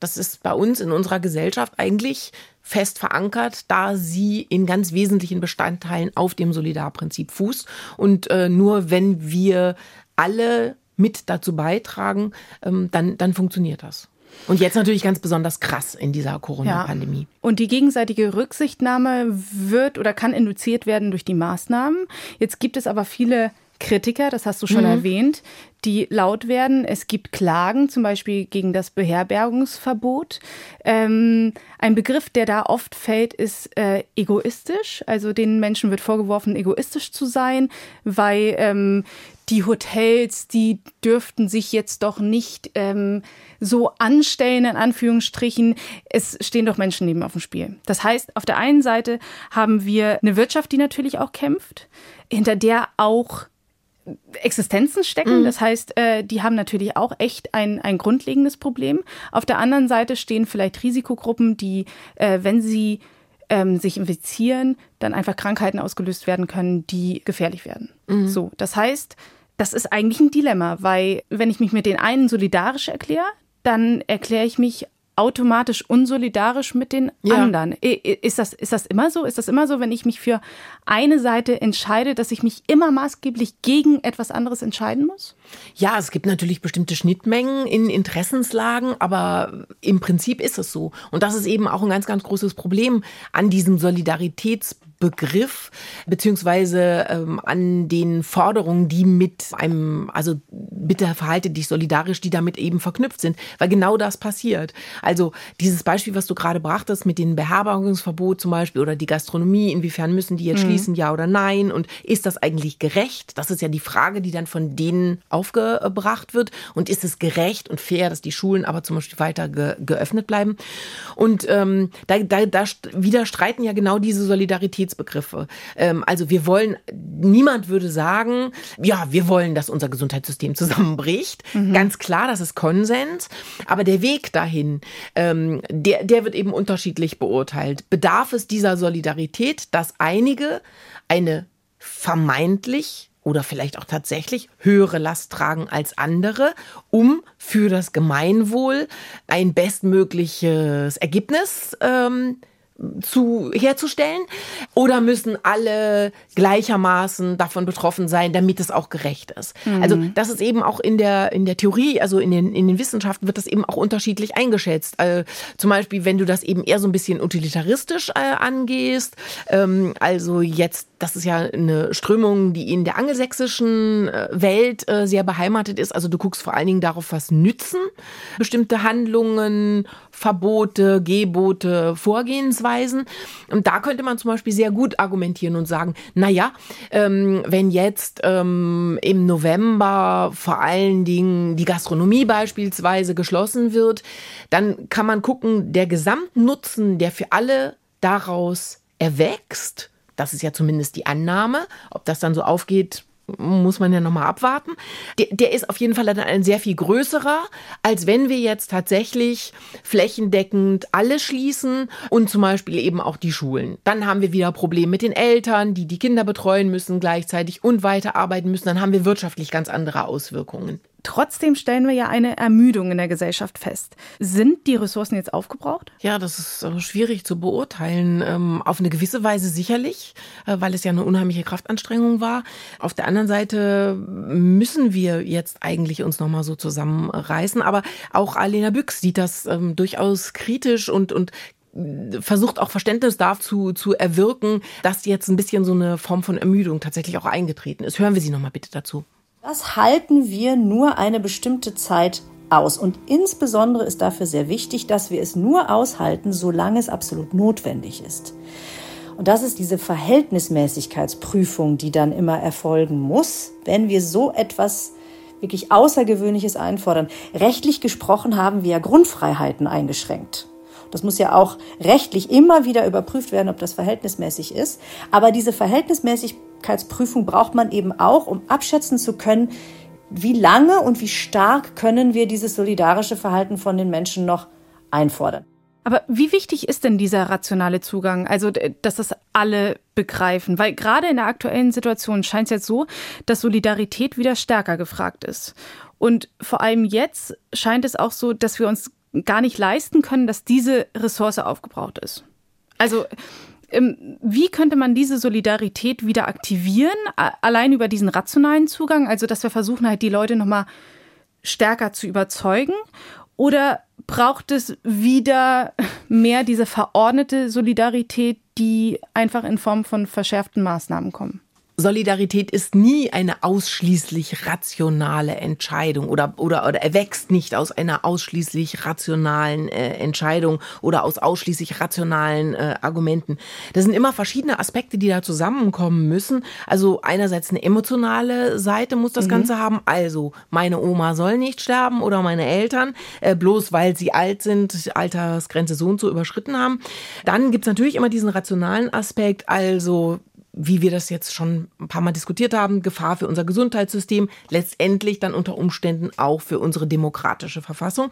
Das ist bei uns in unserer Gesellschaft eigentlich fest verankert, da sie in ganz wesentlichen Bestandteilen auf dem Solidarprinzip fußt. Und äh, nur wenn wir alle mit dazu beitragen, ähm, dann, dann funktioniert das. Und jetzt natürlich ganz besonders krass in dieser Corona-Pandemie. Ja. Und die gegenseitige Rücksichtnahme wird oder kann induziert werden durch die Maßnahmen. Jetzt gibt es aber viele Kritiker, das hast du schon mhm. erwähnt, die laut werden. Es gibt Klagen, zum Beispiel gegen das Beherbergungsverbot. Ähm, ein Begriff, der da oft fällt, ist äh, egoistisch. Also den Menschen wird vorgeworfen, egoistisch zu sein, weil ähm, die Hotels, die dürften sich jetzt doch nicht ähm, so anstellen, in Anführungsstrichen. Es stehen doch Menschenleben auf dem Spiel. Das heißt, auf der einen Seite haben wir eine Wirtschaft, die natürlich auch kämpft, hinter der auch Existenzen stecken. Mhm. Das heißt, äh, die haben natürlich auch echt ein, ein grundlegendes Problem. Auf der anderen Seite stehen vielleicht Risikogruppen, die, äh, wenn sie ähm, sich infizieren, dann einfach Krankheiten ausgelöst werden können, die gefährlich werden. Mhm. So, das heißt, das ist eigentlich ein Dilemma, weil wenn ich mich mit den einen solidarisch erkläre, dann erkläre ich mich automatisch unsolidarisch mit den ja. anderen. Ist das, ist das immer so? Ist das immer so, wenn ich mich für eine Seite entscheide, dass ich mich immer maßgeblich gegen etwas anderes entscheiden muss? Ja, es gibt natürlich bestimmte Schnittmengen in Interessenslagen, aber im Prinzip ist es so. Und das ist eben auch ein ganz, ganz großes Problem an diesem Solidaritäts Begriff beziehungsweise ähm, an den Forderungen, die mit einem, also bitte verhalte dich solidarisch, die damit eben verknüpft sind, weil genau das passiert. Also dieses Beispiel, was du gerade brachtest mit dem Beherbergungsverbot zum Beispiel oder die Gastronomie, inwiefern müssen die jetzt mhm. schließen, ja oder nein und ist das eigentlich gerecht? Das ist ja die Frage, die dann von denen aufgebracht wird und ist es gerecht und fair, dass die Schulen aber zum Beispiel weiter ge geöffnet bleiben? Und ähm, da, da, da widerstreiten ja genau diese Solidarität Qualitätsbegriffe. Ähm, also wir wollen, niemand würde sagen, ja, wir wollen, dass unser Gesundheitssystem zusammenbricht. Mhm. Ganz klar, das ist Konsens. Aber der Weg dahin, ähm, der, der wird eben unterschiedlich beurteilt. Bedarf es dieser Solidarität, dass einige eine vermeintlich oder vielleicht auch tatsächlich höhere Last tragen als andere, um für das Gemeinwohl ein bestmögliches Ergebnis ähm, zu, herzustellen? Oder müssen alle gleichermaßen davon betroffen sein, damit es auch gerecht ist? Mhm. Also das ist eben auch in der, in der Theorie, also in den, in den Wissenschaften wird das eben auch unterschiedlich eingeschätzt. Also zum Beispiel, wenn du das eben eher so ein bisschen utilitaristisch äh, angehst, ähm, also jetzt das ist ja eine Strömung, die in der angelsächsischen äh, Welt äh, sehr beheimatet ist. Also du guckst vor allen Dingen darauf, was nützen bestimmte Handlungen, Verbote, Gebote, Vorgehensweisen. Und da könnte man zum Beispiel sehr gut argumentieren und sagen, na ja, ähm, wenn jetzt ähm, im November vor allen Dingen die Gastronomie beispielsweise geschlossen wird, dann kann man gucken, der Gesamtnutzen, der für alle daraus erwächst, das ist ja zumindest die Annahme. Ob das dann so aufgeht, muss man ja nochmal abwarten. Der, der, ist auf jeden Fall ein sehr viel größerer, als wenn wir jetzt tatsächlich flächendeckend alle schließen und zum Beispiel eben auch die Schulen. Dann haben wir wieder Probleme mit den Eltern, die die Kinder betreuen müssen gleichzeitig und weiterarbeiten müssen. Dann haben wir wirtschaftlich ganz andere Auswirkungen. Trotzdem stellen wir ja eine Ermüdung in der Gesellschaft fest. Sind die Ressourcen jetzt aufgebraucht? Ja, das ist schwierig zu beurteilen. Ähm, auf eine gewisse Weise sicherlich, äh, weil es ja eine unheimliche Kraftanstrengung war. Auf der anderen Seite müssen wir jetzt eigentlich uns nochmal so zusammenreißen. Aber auch Alena Büchs sieht das ähm, durchaus kritisch und, und versucht auch Verständnis dazu zu erwirken, dass jetzt ein bisschen so eine Form von Ermüdung tatsächlich auch eingetreten ist. Hören wir sie nochmal bitte dazu. Das halten wir nur eine bestimmte Zeit aus. Und insbesondere ist dafür sehr wichtig, dass wir es nur aushalten, solange es absolut notwendig ist. Und das ist diese Verhältnismäßigkeitsprüfung, die dann immer erfolgen muss, wenn wir so etwas wirklich Außergewöhnliches einfordern. Rechtlich gesprochen haben wir ja Grundfreiheiten eingeschränkt. Das muss ja auch rechtlich immer wieder überprüft werden, ob das verhältnismäßig ist. Aber diese Verhältnismäßigkeitsprüfung braucht man eben auch, um abschätzen zu können, wie lange und wie stark können wir dieses solidarische Verhalten von den Menschen noch einfordern. Aber wie wichtig ist denn dieser rationale Zugang? Also, dass das alle begreifen? Weil gerade in der aktuellen Situation scheint es jetzt so, dass Solidarität wieder stärker gefragt ist. Und vor allem jetzt scheint es auch so, dass wir uns gar nicht leisten können, dass diese Ressource aufgebraucht ist. Also wie könnte man diese Solidarität wieder aktivieren, allein über diesen rationalen Zugang, also dass wir versuchen halt die Leute nochmal stärker zu überzeugen? Oder braucht es wieder mehr diese verordnete Solidarität, die einfach in Form von verschärften Maßnahmen kommen? Solidarität ist nie eine ausschließlich rationale Entscheidung oder, oder, oder erwächst nicht aus einer ausschließlich rationalen äh, Entscheidung oder aus ausschließlich rationalen äh, Argumenten. Das sind immer verschiedene Aspekte, die da zusammenkommen müssen. Also einerseits eine emotionale Seite muss das mhm. Ganze haben. Also meine Oma soll nicht sterben oder meine Eltern, äh, bloß weil sie alt sind, Altersgrenze so und so überschritten haben. Dann gibt's natürlich immer diesen rationalen Aspekt, also wie wir das jetzt schon ein paar Mal diskutiert haben, Gefahr für unser Gesundheitssystem, letztendlich dann unter Umständen auch für unsere demokratische Verfassung.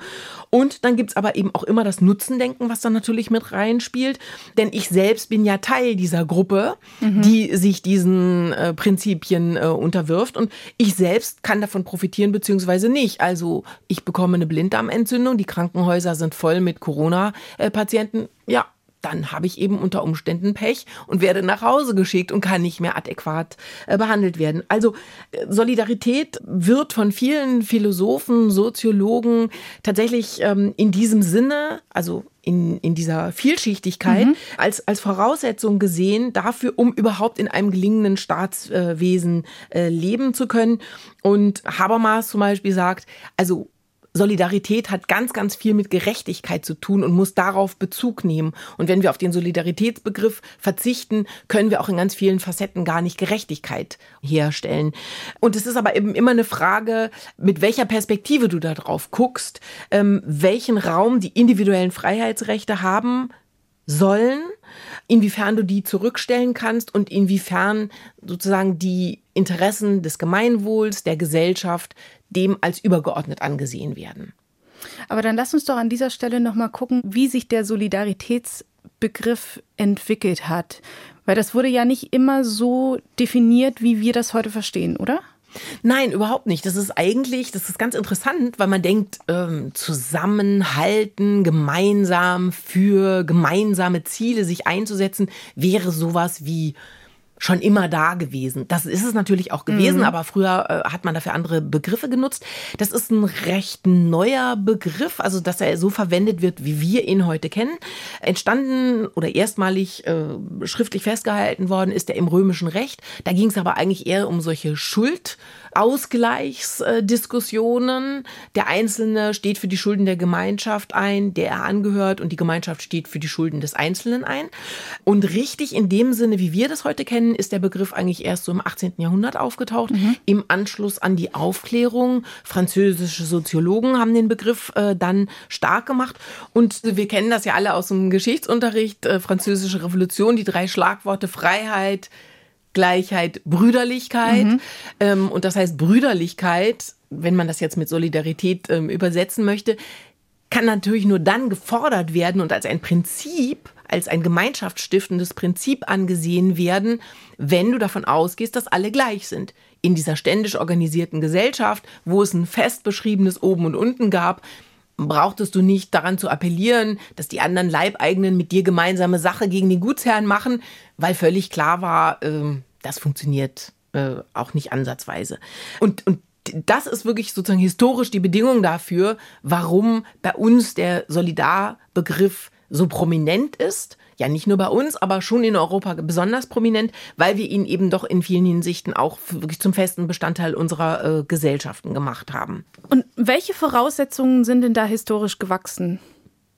Und dann gibt's aber eben auch immer das Nutzendenken, was da natürlich mit reinspielt. Denn ich selbst bin ja Teil dieser Gruppe, mhm. die sich diesen äh, Prinzipien äh, unterwirft. Und ich selbst kann davon profitieren, beziehungsweise nicht. Also ich bekomme eine Blinddarmentzündung, die Krankenhäuser sind voll mit Corona-Patienten. Ja, dann habe ich eben unter Umständen Pech und werde nach Hause geschickt und kann nicht mehr adäquat äh, behandelt werden. Also äh, Solidarität wird von vielen Philosophen, Soziologen tatsächlich ähm, in diesem Sinne, also in, in dieser Vielschichtigkeit mhm. als, als Voraussetzung gesehen dafür, um überhaupt in einem gelingenden Staatswesen äh, leben zu können. Und Habermas zum Beispiel sagt, also Solidarität hat ganz, ganz viel mit Gerechtigkeit zu tun und muss darauf Bezug nehmen. Und wenn wir auf den Solidaritätsbegriff verzichten, können wir auch in ganz vielen Facetten gar nicht Gerechtigkeit herstellen. Und es ist aber eben immer eine Frage, mit welcher Perspektive du da drauf guckst, ähm, welchen Raum die individuellen Freiheitsrechte haben sollen, inwiefern du die zurückstellen kannst und inwiefern sozusagen die Interessen des Gemeinwohls, der Gesellschaft dem als übergeordnet angesehen werden. Aber dann lass uns doch an dieser Stelle nochmal gucken, wie sich der Solidaritätsbegriff entwickelt hat. Weil das wurde ja nicht immer so definiert, wie wir das heute verstehen, oder? Nein, überhaupt nicht. Das ist eigentlich, das ist ganz interessant, weil man denkt, ähm, zusammenhalten, gemeinsam für gemeinsame Ziele sich einzusetzen, wäre sowas wie schon immer da gewesen. Das ist es natürlich auch gewesen, mhm. aber früher äh, hat man dafür andere Begriffe genutzt. Das ist ein recht neuer Begriff, also dass er so verwendet wird, wie wir ihn heute kennen. Entstanden oder erstmalig äh, schriftlich festgehalten worden ist er im römischen Recht. Da ging es aber eigentlich eher um solche Schuld. Ausgleichsdiskussionen. Der Einzelne steht für die Schulden der Gemeinschaft ein, der er angehört, und die Gemeinschaft steht für die Schulden des Einzelnen ein. Und richtig in dem Sinne, wie wir das heute kennen, ist der Begriff eigentlich erst so im 18. Jahrhundert aufgetaucht, mhm. im Anschluss an die Aufklärung. Französische Soziologen haben den Begriff äh, dann stark gemacht. Und wir kennen das ja alle aus dem Geschichtsunterricht, äh, Französische Revolution, die drei Schlagworte Freiheit, Gleichheit, Brüderlichkeit. Mhm. Ähm, und das heißt, Brüderlichkeit, wenn man das jetzt mit Solidarität ähm, übersetzen möchte, kann natürlich nur dann gefordert werden und als ein Prinzip, als ein gemeinschaftsstiftendes Prinzip angesehen werden, wenn du davon ausgehst, dass alle gleich sind. In dieser ständisch organisierten Gesellschaft, wo es ein fest beschriebenes Oben und Unten gab, brauchtest du nicht daran zu appellieren, dass die anderen Leibeigenen mit dir gemeinsame Sache gegen den Gutsherrn machen, weil völlig klar war, äh, das funktioniert äh, auch nicht ansatzweise. Und, und das ist wirklich sozusagen historisch die Bedingung dafür, warum bei uns der Solidarbegriff so prominent ist ja nicht nur bei uns, aber schon in Europa besonders prominent, weil wir ihn eben doch in vielen Hinsichten auch wirklich zum festen Bestandteil unserer äh, Gesellschaften gemacht haben. Und welche Voraussetzungen sind denn da historisch gewachsen?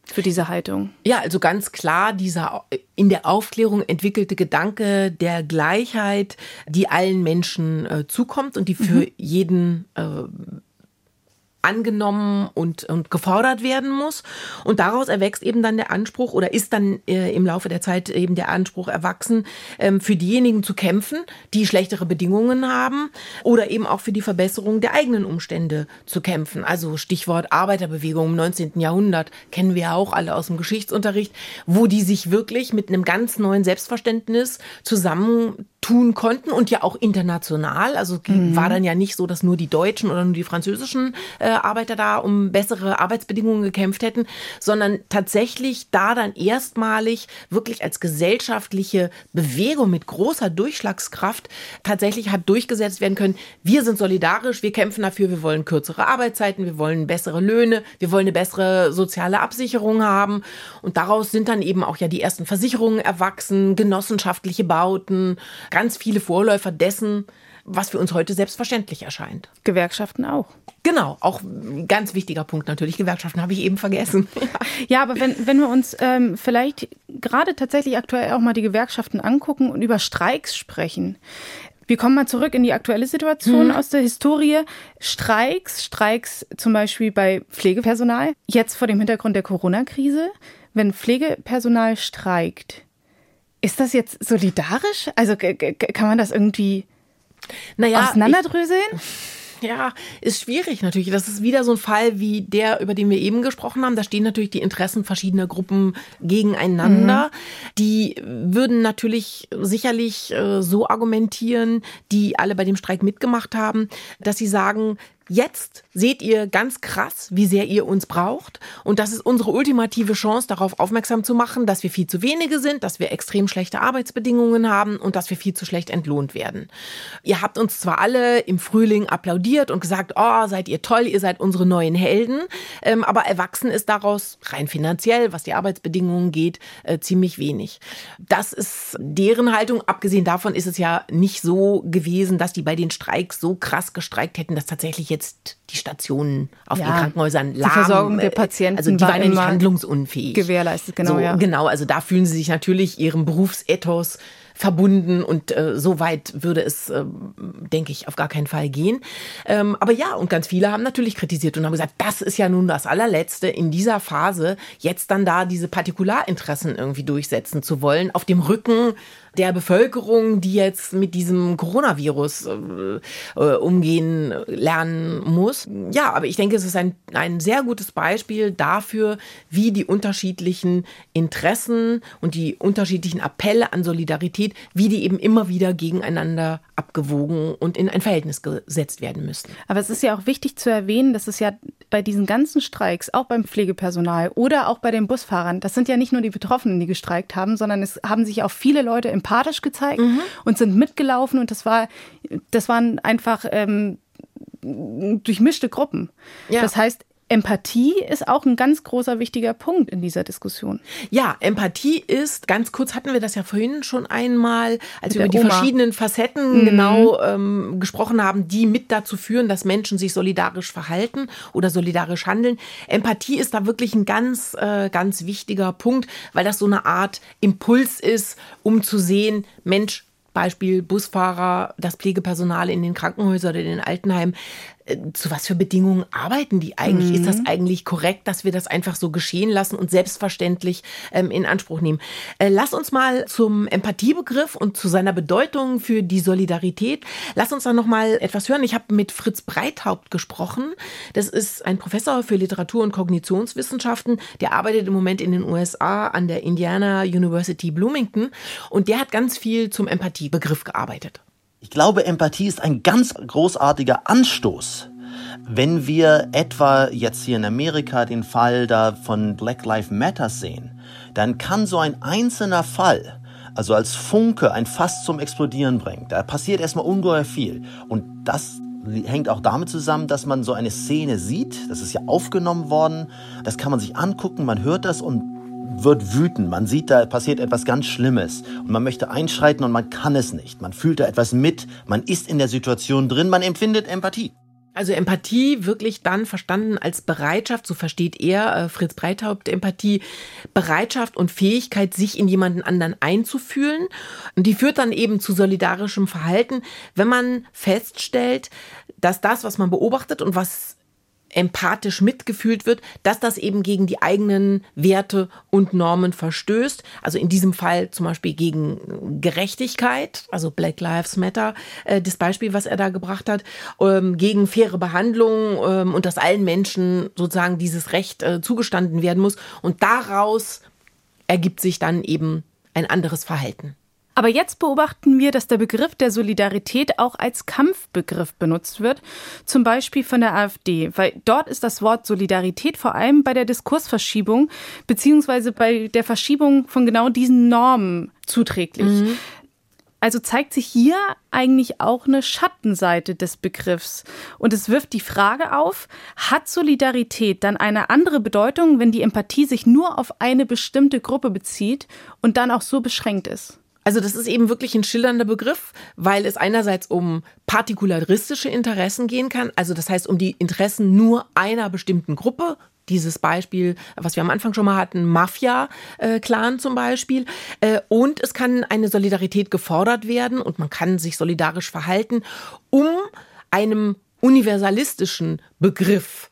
für diese Haltung? Ja, also ganz klar dieser in der Aufklärung entwickelte Gedanke der Gleichheit, die allen Menschen äh, zukommt und die für mhm. jeden äh, angenommen und, und gefordert werden muss. Und daraus erwächst eben dann der Anspruch oder ist dann äh, im Laufe der Zeit eben der Anspruch erwachsen, ähm, für diejenigen zu kämpfen, die schlechtere Bedingungen haben oder eben auch für die Verbesserung der eigenen Umstände zu kämpfen. Also Stichwort Arbeiterbewegung im 19. Jahrhundert kennen wir auch alle aus dem Geschichtsunterricht, wo die sich wirklich mit einem ganz neuen Selbstverständnis zusammen tun konnten und ja auch international. Also mhm. war dann ja nicht so, dass nur die deutschen oder nur die französischen äh, Arbeiter da um bessere Arbeitsbedingungen gekämpft hätten, sondern tatsächlich da dann erstmalig wirklich als gesellschaftliche Bewegung mit großer Durchschlagskraft tatsächlich hat durchgesetzt werden können. Wir sind solidarisch, wir kämpfen dafür, wir wollen kürzere Arbeitszeiten, wir wollen bessere Löhne, wir wollen eine bessere soziale Absicherung haben. Und daraus sind dann eben auch ja die ersten Versicherungen erwachsen, genossenschaftliche Bauten, ganz viele Vorläufer dessen, was für uns heute selbstverständlich erscheint. Gewerkschaften auch. Genau, auch ein ganz wichtiger Punkt natürlich. Gewerkschaften habe ich eben vergessen. ja, aber wenn, wenn wir uns ähm, vielleicht gerade tatsächlich aktuell auch mal die Gewerkschaften angucken und über Streiks sprechen. Wir kommen mal zurück in die aktuelle Situation hm. aus der Historie. Streiks, Streiks zum Beispiel bei Pflegepersonal. Jetzt vor dem Hintergrund der Corona-Krise. Wenn Pflegepersonal streikt, ist das jetzt solidarisch? Also kann man das irgendwie naja, auseinanderdröseln? ja, ist schwierig natürlich. Das ist wieder so ein Fall wie der, über den wir eben gesprochen haben. Da stehen natürlich die Interessen verschiedener Gruppen gegeneinander. Mhm. Die würden natürlich sicherlich äh, so argumentieren, die alle bei dem Streik mitgemacht haben, dass sie sagen, Jetzt seht ihr ganz krass, wie sehr ihr uns braucht. Und das ist unsere ultimative Chance, darauf aufmerksam zu machen, dass wir viel zu wenige sind, dass wir extrem schlechte Arbeitsbedingungen haben und dass wir viel zu schlecht entlohnt werden. Ihr habt uns zwar alle im Frühling applaudiert und gesagt, oh, seid ihr toll, ihr seid unsere neuen Helden. Ähm, aber erwachsen ist daraus rein finanziell, was die Arbeitsbedingungen geht, äh, ziemlich wenig. Das ist deren Haltung. Abgesehen davon ist es ja nicht so gewesen, dass die bei den Streiks so krass gestreikt hätten, dass tatsächlich jetzt die Stationen auf ja, den Krankenhäusern lahm. Die Versorgung der Patienten also die war waren ja nicht handlungsunfähig. Gewährleistet, genau. So, ja. Genau, also da fühlen sie sich natürlich ihrem Berufsethos verbunden und äh, so weit würde es, äh, denke ich, auf gar keinen Fall gehen. Ähm, aber ja, und ganz viele haben natürlich kritisiert und haben gesagt, das ist ja nun das allerletzte in dieser Phase, jetzt dann da diese Partikularinteressen irgendwie durchsetzen zu wollen, auf dem Rücken der Bevölkerung, die jetzt mit diesem Coronavirus äh, äh, umgehen lernen muss. Ja, aber ich denke, es ist ein, ein sehr gutes Beispiel dafür, wie die unterschiedlichen Interessen und die unterschiedlichen Appelle an Solidarität, wie die eben immer wieder gegeneinander abgewogen und in ein Verhältnis gesetzt werden müssen. Aber es ist ja auch wichtig zu erwähnen, dass es ja bei diesen ganzen Streiks, auch beim Pflegepersonal oder auch bei den Busfahrern, das sind ja nicht nur die Betroffenen, die gestreikt haben, sondern es haben sich auch viele Leute empathisch gezeigt mhm. und sind mitgelaufen und das war, das waren einfach ähm, durchmischte Gruppen. Ja. Das heißt, Empathie ist auch ein ganz großer wichtiger Punkt in dieser Diskussion. Ja, Empathie ist, ganz kurz hatten wir das ja vorhin schon einmal, als wir über die Oma. verschiedenen Facetten mhm. genau ähm, gesprochen haben, die mit dazu führen, dass Menschen sich solidarisch verhalten oder solidarisch handeln. Empathie ist da wirklich ein ganz, äh, ganz wichtiger Punkt, weil das so eine Art Impuls ist, um zu sehen, Mensch, Beispiel Busfahrer, das Pflegepersonal in den Krankenhäusern oder in den Altenheimen, zu was für Bedingungen arbeiten die eigentlich? Mhm. Ist das mhm. eigentlich korrekt, dass wir das einfach so geschehen lassen und selbstverständlich ähm, in Anspruch nehmen? Äh, lass uns mal zum Empathiebegriff und zu seiner Bedeutung für die Solidarität. Lass uns da noch mal etwas hören. Ich habe mit Fritz Breithaupt gesprochen. Das ist ein Professor für Literatur und Kognitionswissenschaften. Der arbeitet im Moment in den USA an der Indiana University Bloomington und der hat ganz viel zum Empathiebegriff gearbeitet. Ich glaube, Empathie ist ein ganz großartiger Anstoß. Wenn wir etwa jetzt hier in Amerika den Fall da von Black Lives Matter sehen, dann kann so ein einzelner Fall, also als Funke, ein Fass zum Explodieren bringen. Da passiert erstmal ungeheuer viel. Und das hängt auch damit zusammen, dass man so eine Szene sieht. Das ist ja aufgenommen worden. Das kann man sich angucken, man hört das und wird wütend. Man sieht, da passiert etwas ganz Schlimmes und man möchte einschreiten und man kann es nicht. Man fühlt da etwas mit, man ist in der Situation drin, man empfindet Empathie. Also Empathie wirklich dann verstanden als Bereitschaft, so versteht er, äh, Fritz Breithaupt, Empathie, Bereitschaft und Fähigkeit, sich in jemanden anderen einzufühlen. Und die führt dann eben zu solidarischem Verhalten, wenn man feststellt, dass das, was man beobachtet und was empathisch mitgefühlt wird, dass das eben gegen die eigenen Werte und Normen verstößt. Also in diesem Fall zum Beispiel gegen Gerechtigkeit, also Black Lives Matter, äh, das Beispiel, was er da gebracht hat, ähm, gegen faire Behandlung ähm, und dass allen Menschen sozusagen dieses Recht äh, zugestanden werden muss. Und daraus ergibt sich dann eben ein anderes Verhalten. Aber jetzt beobachten wir, dass der Begriff der Solidarität auch als Kampfbegriff benutzt wird, zum Beispiel von der AfD, weil dort ist das Wort Solidarität vor allem bei der Diskursverschiebung beziehungsweise bei der Verschiebung von genau diesen Normen zuträglich. Mhm. Also zeigt sich hier eigentlich auch eine Schattenseite des Begriffs. Und es wirft die Frage auf, hat Solidarität dann eine andere Bedeutung, wenn die Empathie sich nur auf eine bestimmte Gruppe bezieht und dann auch so beschränkt ist? Also das ist eben wirklich ein schildernder Begriff, weil es einerseits um partikularistische Interessen gehen kann, also das heißt um die Interessen nur einer bestimmten Gruppe, dieses Beispiel, was wir am Anfang schon mal hatten, Mafia-Clan zum Beispiel. Äh, und es kann eine Solidarität gefordert werden und man kann sich solidarisch verhalten, um einem universalistischen Begriff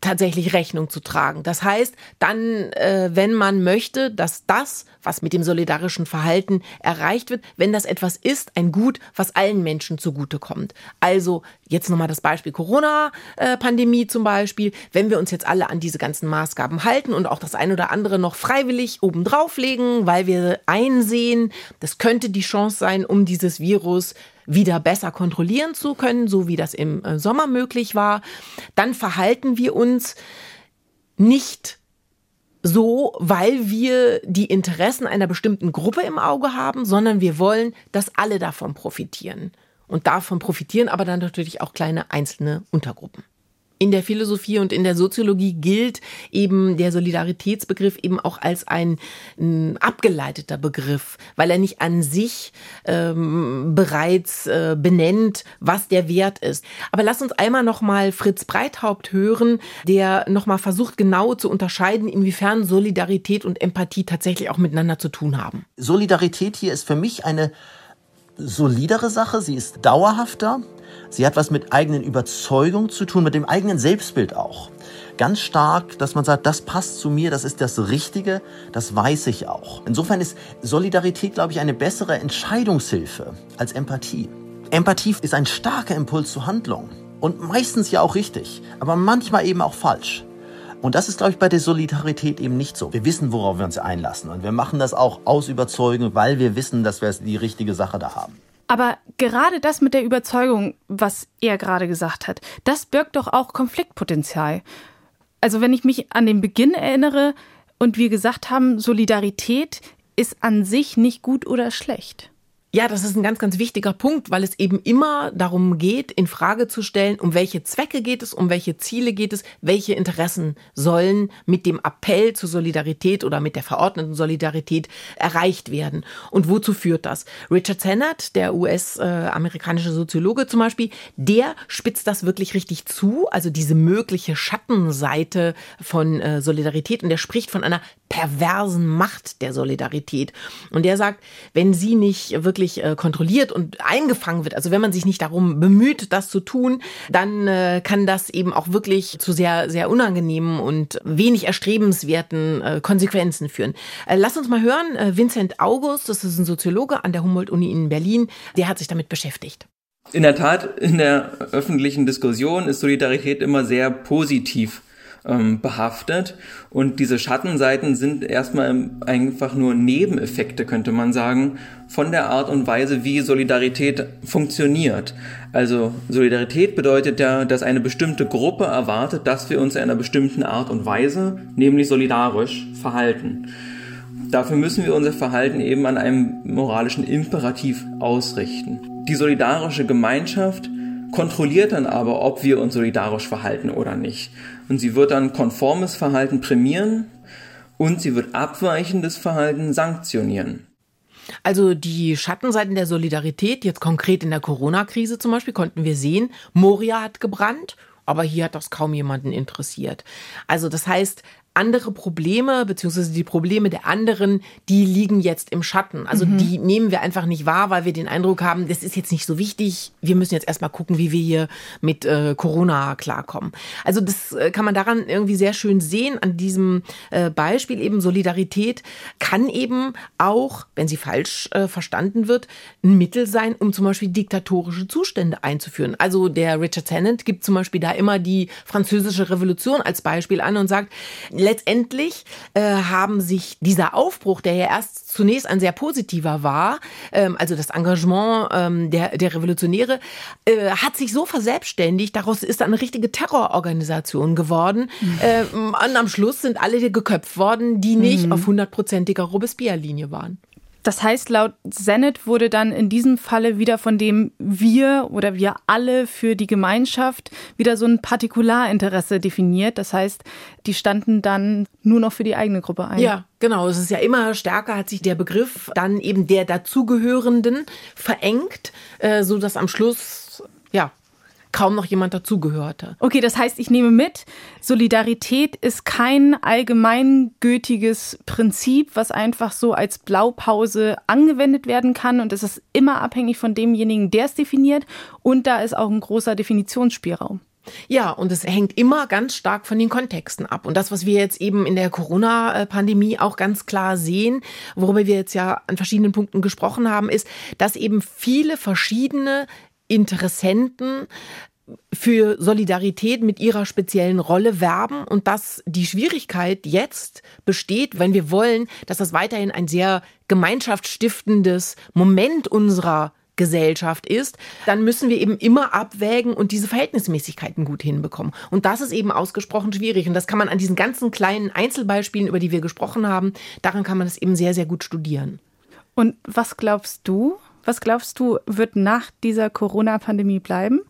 tatsächlich Rechnung zu tragen. Das heißt, dann, äh, wenn man möchte, dass das, was mit dem solidarischen Verhalten erreicht wird, wenn das etwas ist, ein Gut, was allen Menschen zugutekommt. Also jetzt nochmal das Beispiel Corona-Pandemie zum Beispiel. Wenn wir uns jetzt alle an diese ganzen Maßgaben halten und auch das ein oder andere noch freiwillig obendrauf legen, weil wir einsehen, das könnte die Chance sein, um dieses Virus wieder besser kontrollieren zu können, so wie das im äh, Sommer möglich war, dann verhalten wir uns nicht so, weil wir die Interessen einer bestimmten Gruppe im Auge haben, sondern wir wollen, dass alle davon profitieren. Und davon profitieren aber dann natürlich auch kleine einzelne Untergruppen in der Philosophie und in der Soziologie gilt eben der Solidaritätsbegriff eben auch als ein, ein abgeleiteter Begriff, weil er nicht an sich ähm, bereits äh, benennt, was der Wert ist. Aber lass uns einmal noch mal Fritz Breithaupt hören, der noch mal versucht genau zu unterscheiden, inwiefern Solidarität und Empathie tatsächlich auch miteinander zu tun haben. Solidarität hier ist für mich eine solidere Sache, sie ist dauerhafter, Sie hat was mit eigenen Überzeugungen zu tun, mit dem eigenen Selbstbild auch. ganz stark, dass man sagt, das passt zu mir, das ist das Richtige, das weiß ich auch. Insofern ist Solidarität, glaube ich, eine bessere Entscheidungshilfe als Empathie. Empathie ist ein starker Impuls zur Handlung und meistens ja auch richtig, aber manchmal eben auch falsch. Und das ist, glaube ich, bei der Solidarität eben nicht so. Wir wissen, worauf wir uns einlassen. Und wir machen das auch aus Überzeugung, weil wir wissen, dass wir die richtige Sache da haben. Aber gerade das mit der Überzeugung, was er gerade gesagt hat, das birgt doch auch Konfliktpotenzial. Also wenn ich mich an den Beginn erinnere und wir gesagt haben, Solidarität ist an sich nicht gut oder schlecht. Ja, das ist ein ganz, ganz wichtiger Punkt, weil es eben immer darum geht, in Frage zu stellen, um welche Zwecke geht es, um welche Ziele geht es, welche Interessen sollen mit dem Appell zur Solidarität oder mit der verordneten Solidarität erreicht werden. Und wozu führt das? Richard Sennett, der US-amerikanische Soziologe zum Beispiel, der spitzt das wirklich richtig zu, also diese mögliche Schattenseite von äh, Solidarität. Und er spricht von einer perversen Macht der Solidarität. Und der sagt, wenn sie nicht wirklich äh, kontrolliert und eingefangen wird, also wenn man sich nicht darum bemüht, das zu tun, dann äh, kann das eben auch wirklich zu sehr, sehr unangenehmen und wenig erstrebenswerten äh, Konsequenzen führen. Lass uns mal hören, Vincent August, das ist ein Soziologe an der Humboldt-Uni in Berlin, der hat sich damit beschäftigt. In der Tat, in der öffentlichen Diskussion ist Solidarität immer sehr positiv ähm, behaftet. Und diese Schattenseiten sind erstmal einfach nur Nebeneffekte, könnte man sagen, von der Art und Weise, wie Solidarität funktioniert. Also Solidarität bedeutet ja, dass eine bestimmte Gruppe erwartet, dass wir uns in einer bestimmten Art und Weise, nämlich solidarisch, verhalten. Dafür müssen wir unser Verhalten eben an einem moralischen Imperativ ausrichten. Die solidarische Gemeinschaft kontrolliert dann aber, ob wir uns solidarisch verhalten oder nicht. Und sie wird dann konformes Verhalten prämieren und sie wird abweichendes Verhalten sanktionieren. Also die Schattenseiten der Solidarität, jetzt konkret in der Corona-Krise zum Beispiel, konnten wir sehen, Moria hat gebrannt, aber hier hat das kaum jemanden interessiert. Also das heißt, andere Probleme, beziehungsweise die Probleme der anderen, die liegen jetzt im Schatten. Also mhm. die nehmen wir einfach nicht wahr, weil wir den Eindruck haben, das ist jetzt nicht so wichtig. Wir müssen jetzt erstmal gucken, wie wir hier mit äh, Corona klarkommen. Also das äh, kann man daran irgendwie sehr schön sehen, an diesem äh, Beispiel eben Solidarität kann eben auch, wenn sie falsch äh, verstanden wird, ein Mittel sein, um zum Beispiel diktatorische Zustände einzuführen. Also der Richard Tennant gibt zum Beispiel da immer die französische Revolution als Beispiel an und sagt, letztendlich äh, haben sich dieser Aufbruch, der ja erst zunächst ein sehr positiver war, ähm, also das Engagement ähm, der, der Revolutionäre, äh, hat sich so verselbstständigt, daraus ist eine richtige Terrororganisation geworden. Mhm. Äh, und am Schluss sind alle geköpft worden, die nicht mhm. auf hundertprozentiger Robespierre-Linie waren. Das heißt, laut Senate wurde dann in diesem Falle wieder von dem wir oder wir alle für die Gemeinschaft wieder so ein Partikularinteresse definiert. Das heißt, die standen dann nur noch für die eigene Gruppe ein. Ja, genau. Es ist ja immer stärker, hat sich der Begriff dann eben der dazugehörenden verengt, äh, so dass am Schluss ja kaum noch jemand dazugehörte. Okay, das heißt, ich nehme mit, Solidarität ist kein allgemeingültiges Prinzip, was einfach so als Blaupause angewendet werden kann und es ist immer abhängig von demjenigen, der es definiert und da ist auch ein großer Definitionsspielraum. Ja, und es hängt immer ganz stark von den Kontexten ab. Und das, was wir jetzt eben in der Corona-Pandemie auch ganz klar sehen, worüber wir jetzt ja an verschiedenen Punkten gesprochen haben, ist, dass eben viele verschiedene Interessenten für Solidarität mit ihrer speziellen Rolle werben und dass die Schwierigkeit jetzt besteht, wenn wir wollen, dass das weiterhin ein sehr gemeinschaftsstiftendes Moment unserer Gesellschaft ist, dann müssen wir eben immer abwägen und diese Verhältnismäßigkeiten gut hinbekommen. Und das ist eben ausgesprochen schwierig. Und das kann man an diesen ganzen kleinen Einzelbeispielen, über die wir gesprochen haben, daran kann man das eben sehr, sehr gut studieren. Und was glaubst du, was glaubst du, wird nach dieser Corona-Pandemie bleiben?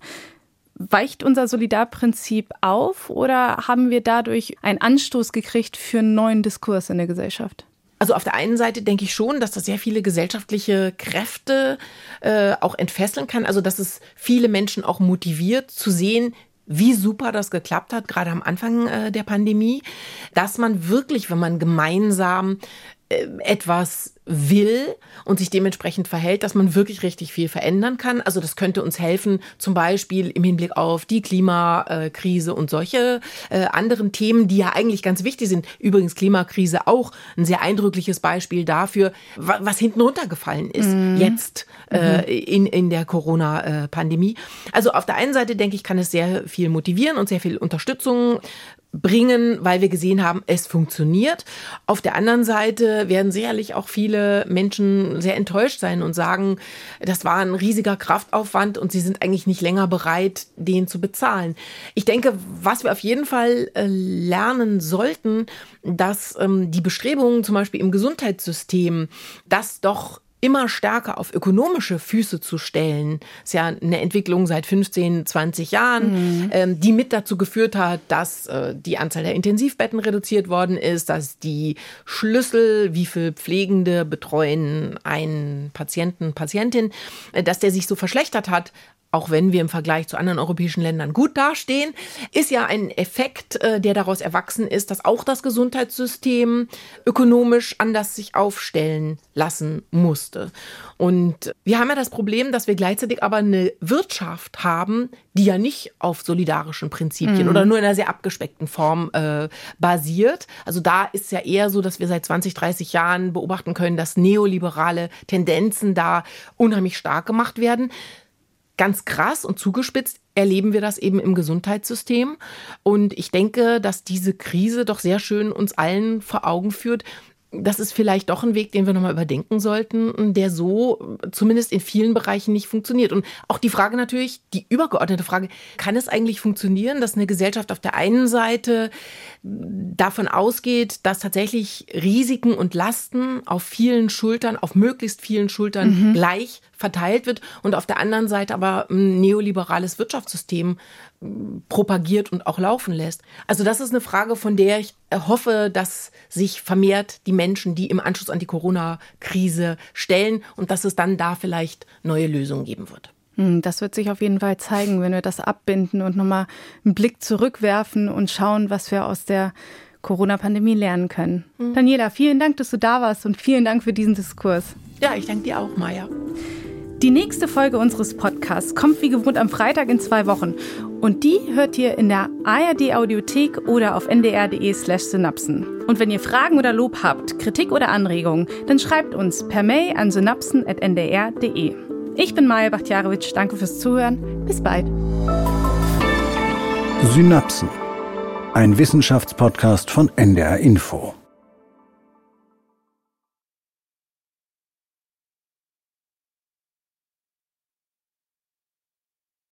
Weicht unser Solidarprinzip auf oder haben wir dadurch einen Anstoß gekriegt für einen neuen Diskurs in der Gesellschaft? Also auf der einen Seite denke ich schon, dass das sehr viele gesellschaftliche Kräfte äh, auch entfesseln kann. Also dass es viele Menschen auch motiviert zu sehen, wie super das geklappt hat, gerade am Anfang äh, der Pandemie, dass man wirklich, wenn man gemeinsam etwas will und sich dementsprechend verhält, dass man wirklich richtig viel verändern kann. Also das könnte uns helfen, zum Beispiel im Hinblick auf die Klimakrise und solche äh, anderen Themen, die ja eigentlich ganz wichtig sind. Übrigens Klimakrise auch ein sehr eindrückliches Beispiel dafür, was hinten runtergefallen ist mhm. jetzt äh, mhm. in, in der Corona-Pandemie. Also auf der einen Seite denke ich, kann es sehr viel motivieren und sehr viel Unterstützung bringen, weil wir gesehen haben, es funktioniert. Auf der anderen Seite werden sicherlich auch viele Menschen sehr enttäuscht sein und sagen, das war ein riesiger Kraftaufwand und sie sind eigentlich nicht länger bereit, den zu bezahlen. Ich denke, was wir auf jeden Fall äh, lernen sollten, dass ähm, die Bestrebungen zum Beispiel im Gesundheitssystem, das doch immer stärker auf ökonomische Füße zu stellen, ist ja eine Entwicklung seit 15, 20 Jahren, mhm. ähm, die mit dazu geführt hat, dass äh, die Anzahl der Intensivbetten reduziert worden ist, dass die Schlüssel, wie viel Pflegende betreuen einen Patienten, Patientin, äh, dass der sich so verschlechtert hat, auch wenn wir im Vergleich zu anderen europäischen Ländern gut dastehen, ist ja ein Effekt, äh, der daraus erwachsen ist, dass auch das Gesundheitssystem ökonomisch anders sich aufstellen lassen musste. Und wir haben ja das Problem, dass wir gleichzeitig aber eine Wirtschaft haben, die ja nicht auf solidarischen Prinzipien mhm. oder nur in einer sehr abgespeckten Form äh, basiert. Also da ist ja eher so, dass wir seit 20, 30 Jahren beobachten können, dass neoliberale Tendenzen da unheimlich stark gemacht werden ganz krass und zugespitzt erleben wir das eben im Gesundheitssystem. Und ich denke, dass diese Krise doch sehr schön uns allen vor Augen führt, das ist vielleicht doch ein Weg, den wir nochmal überdenken sollten, der so zumindest in vielen Bereichen nicht funktioniert. Und auch die Frage natürlich, die übergeordnete Frage, kann es eigentlich funktionieren, dass eine Gesellschaft auf der einen Seite davon ausgeht, dass tatsächlich Risiken und Lasten auf vielen Schultern, auf möglichst vielen Schultern mhm. gleich verteilt wird und auf der anderen Seite aber ein neoliberales Wirtschaftssystem propagiert und auch laufen lässt. Also das ist eine Frage, von der ich hoffe, dass sich vermehrt die Menschen, die im Anschluss an die Corona-Krise stellen und dass es dann da vielleicht neue Lösungen geben wird. Hm, das wird sich auf jeden Fall zeigen, wenn wir das abbinden und nochmal einen Blick zurückwerfen und schauen, was wir aus der Corona-Pandemie lernen können. Mhm. Daniela, vielen Dank, dass du da warst und vielen Dank für diesen Diskurs. Ja, ich danke dir auch, Maja. Die nächste Folge unseres Podcasts kommt wie gewohnt am Freitag in zwei Wochen. Und die hört ihr in der ARD Audiothek oder auf ndr.de slash synapsen. Und wenn ihr Fragen oder Lob habt, Kritik oder Anregungen, dann schreibt uns per Mail an synapsen.ndr.de. Ich bin Maja Bachtjarewitsch, danke fürs Zuhören. Bis bald. Synapsen. Ein Wissenschaftspodcast von NDR Info.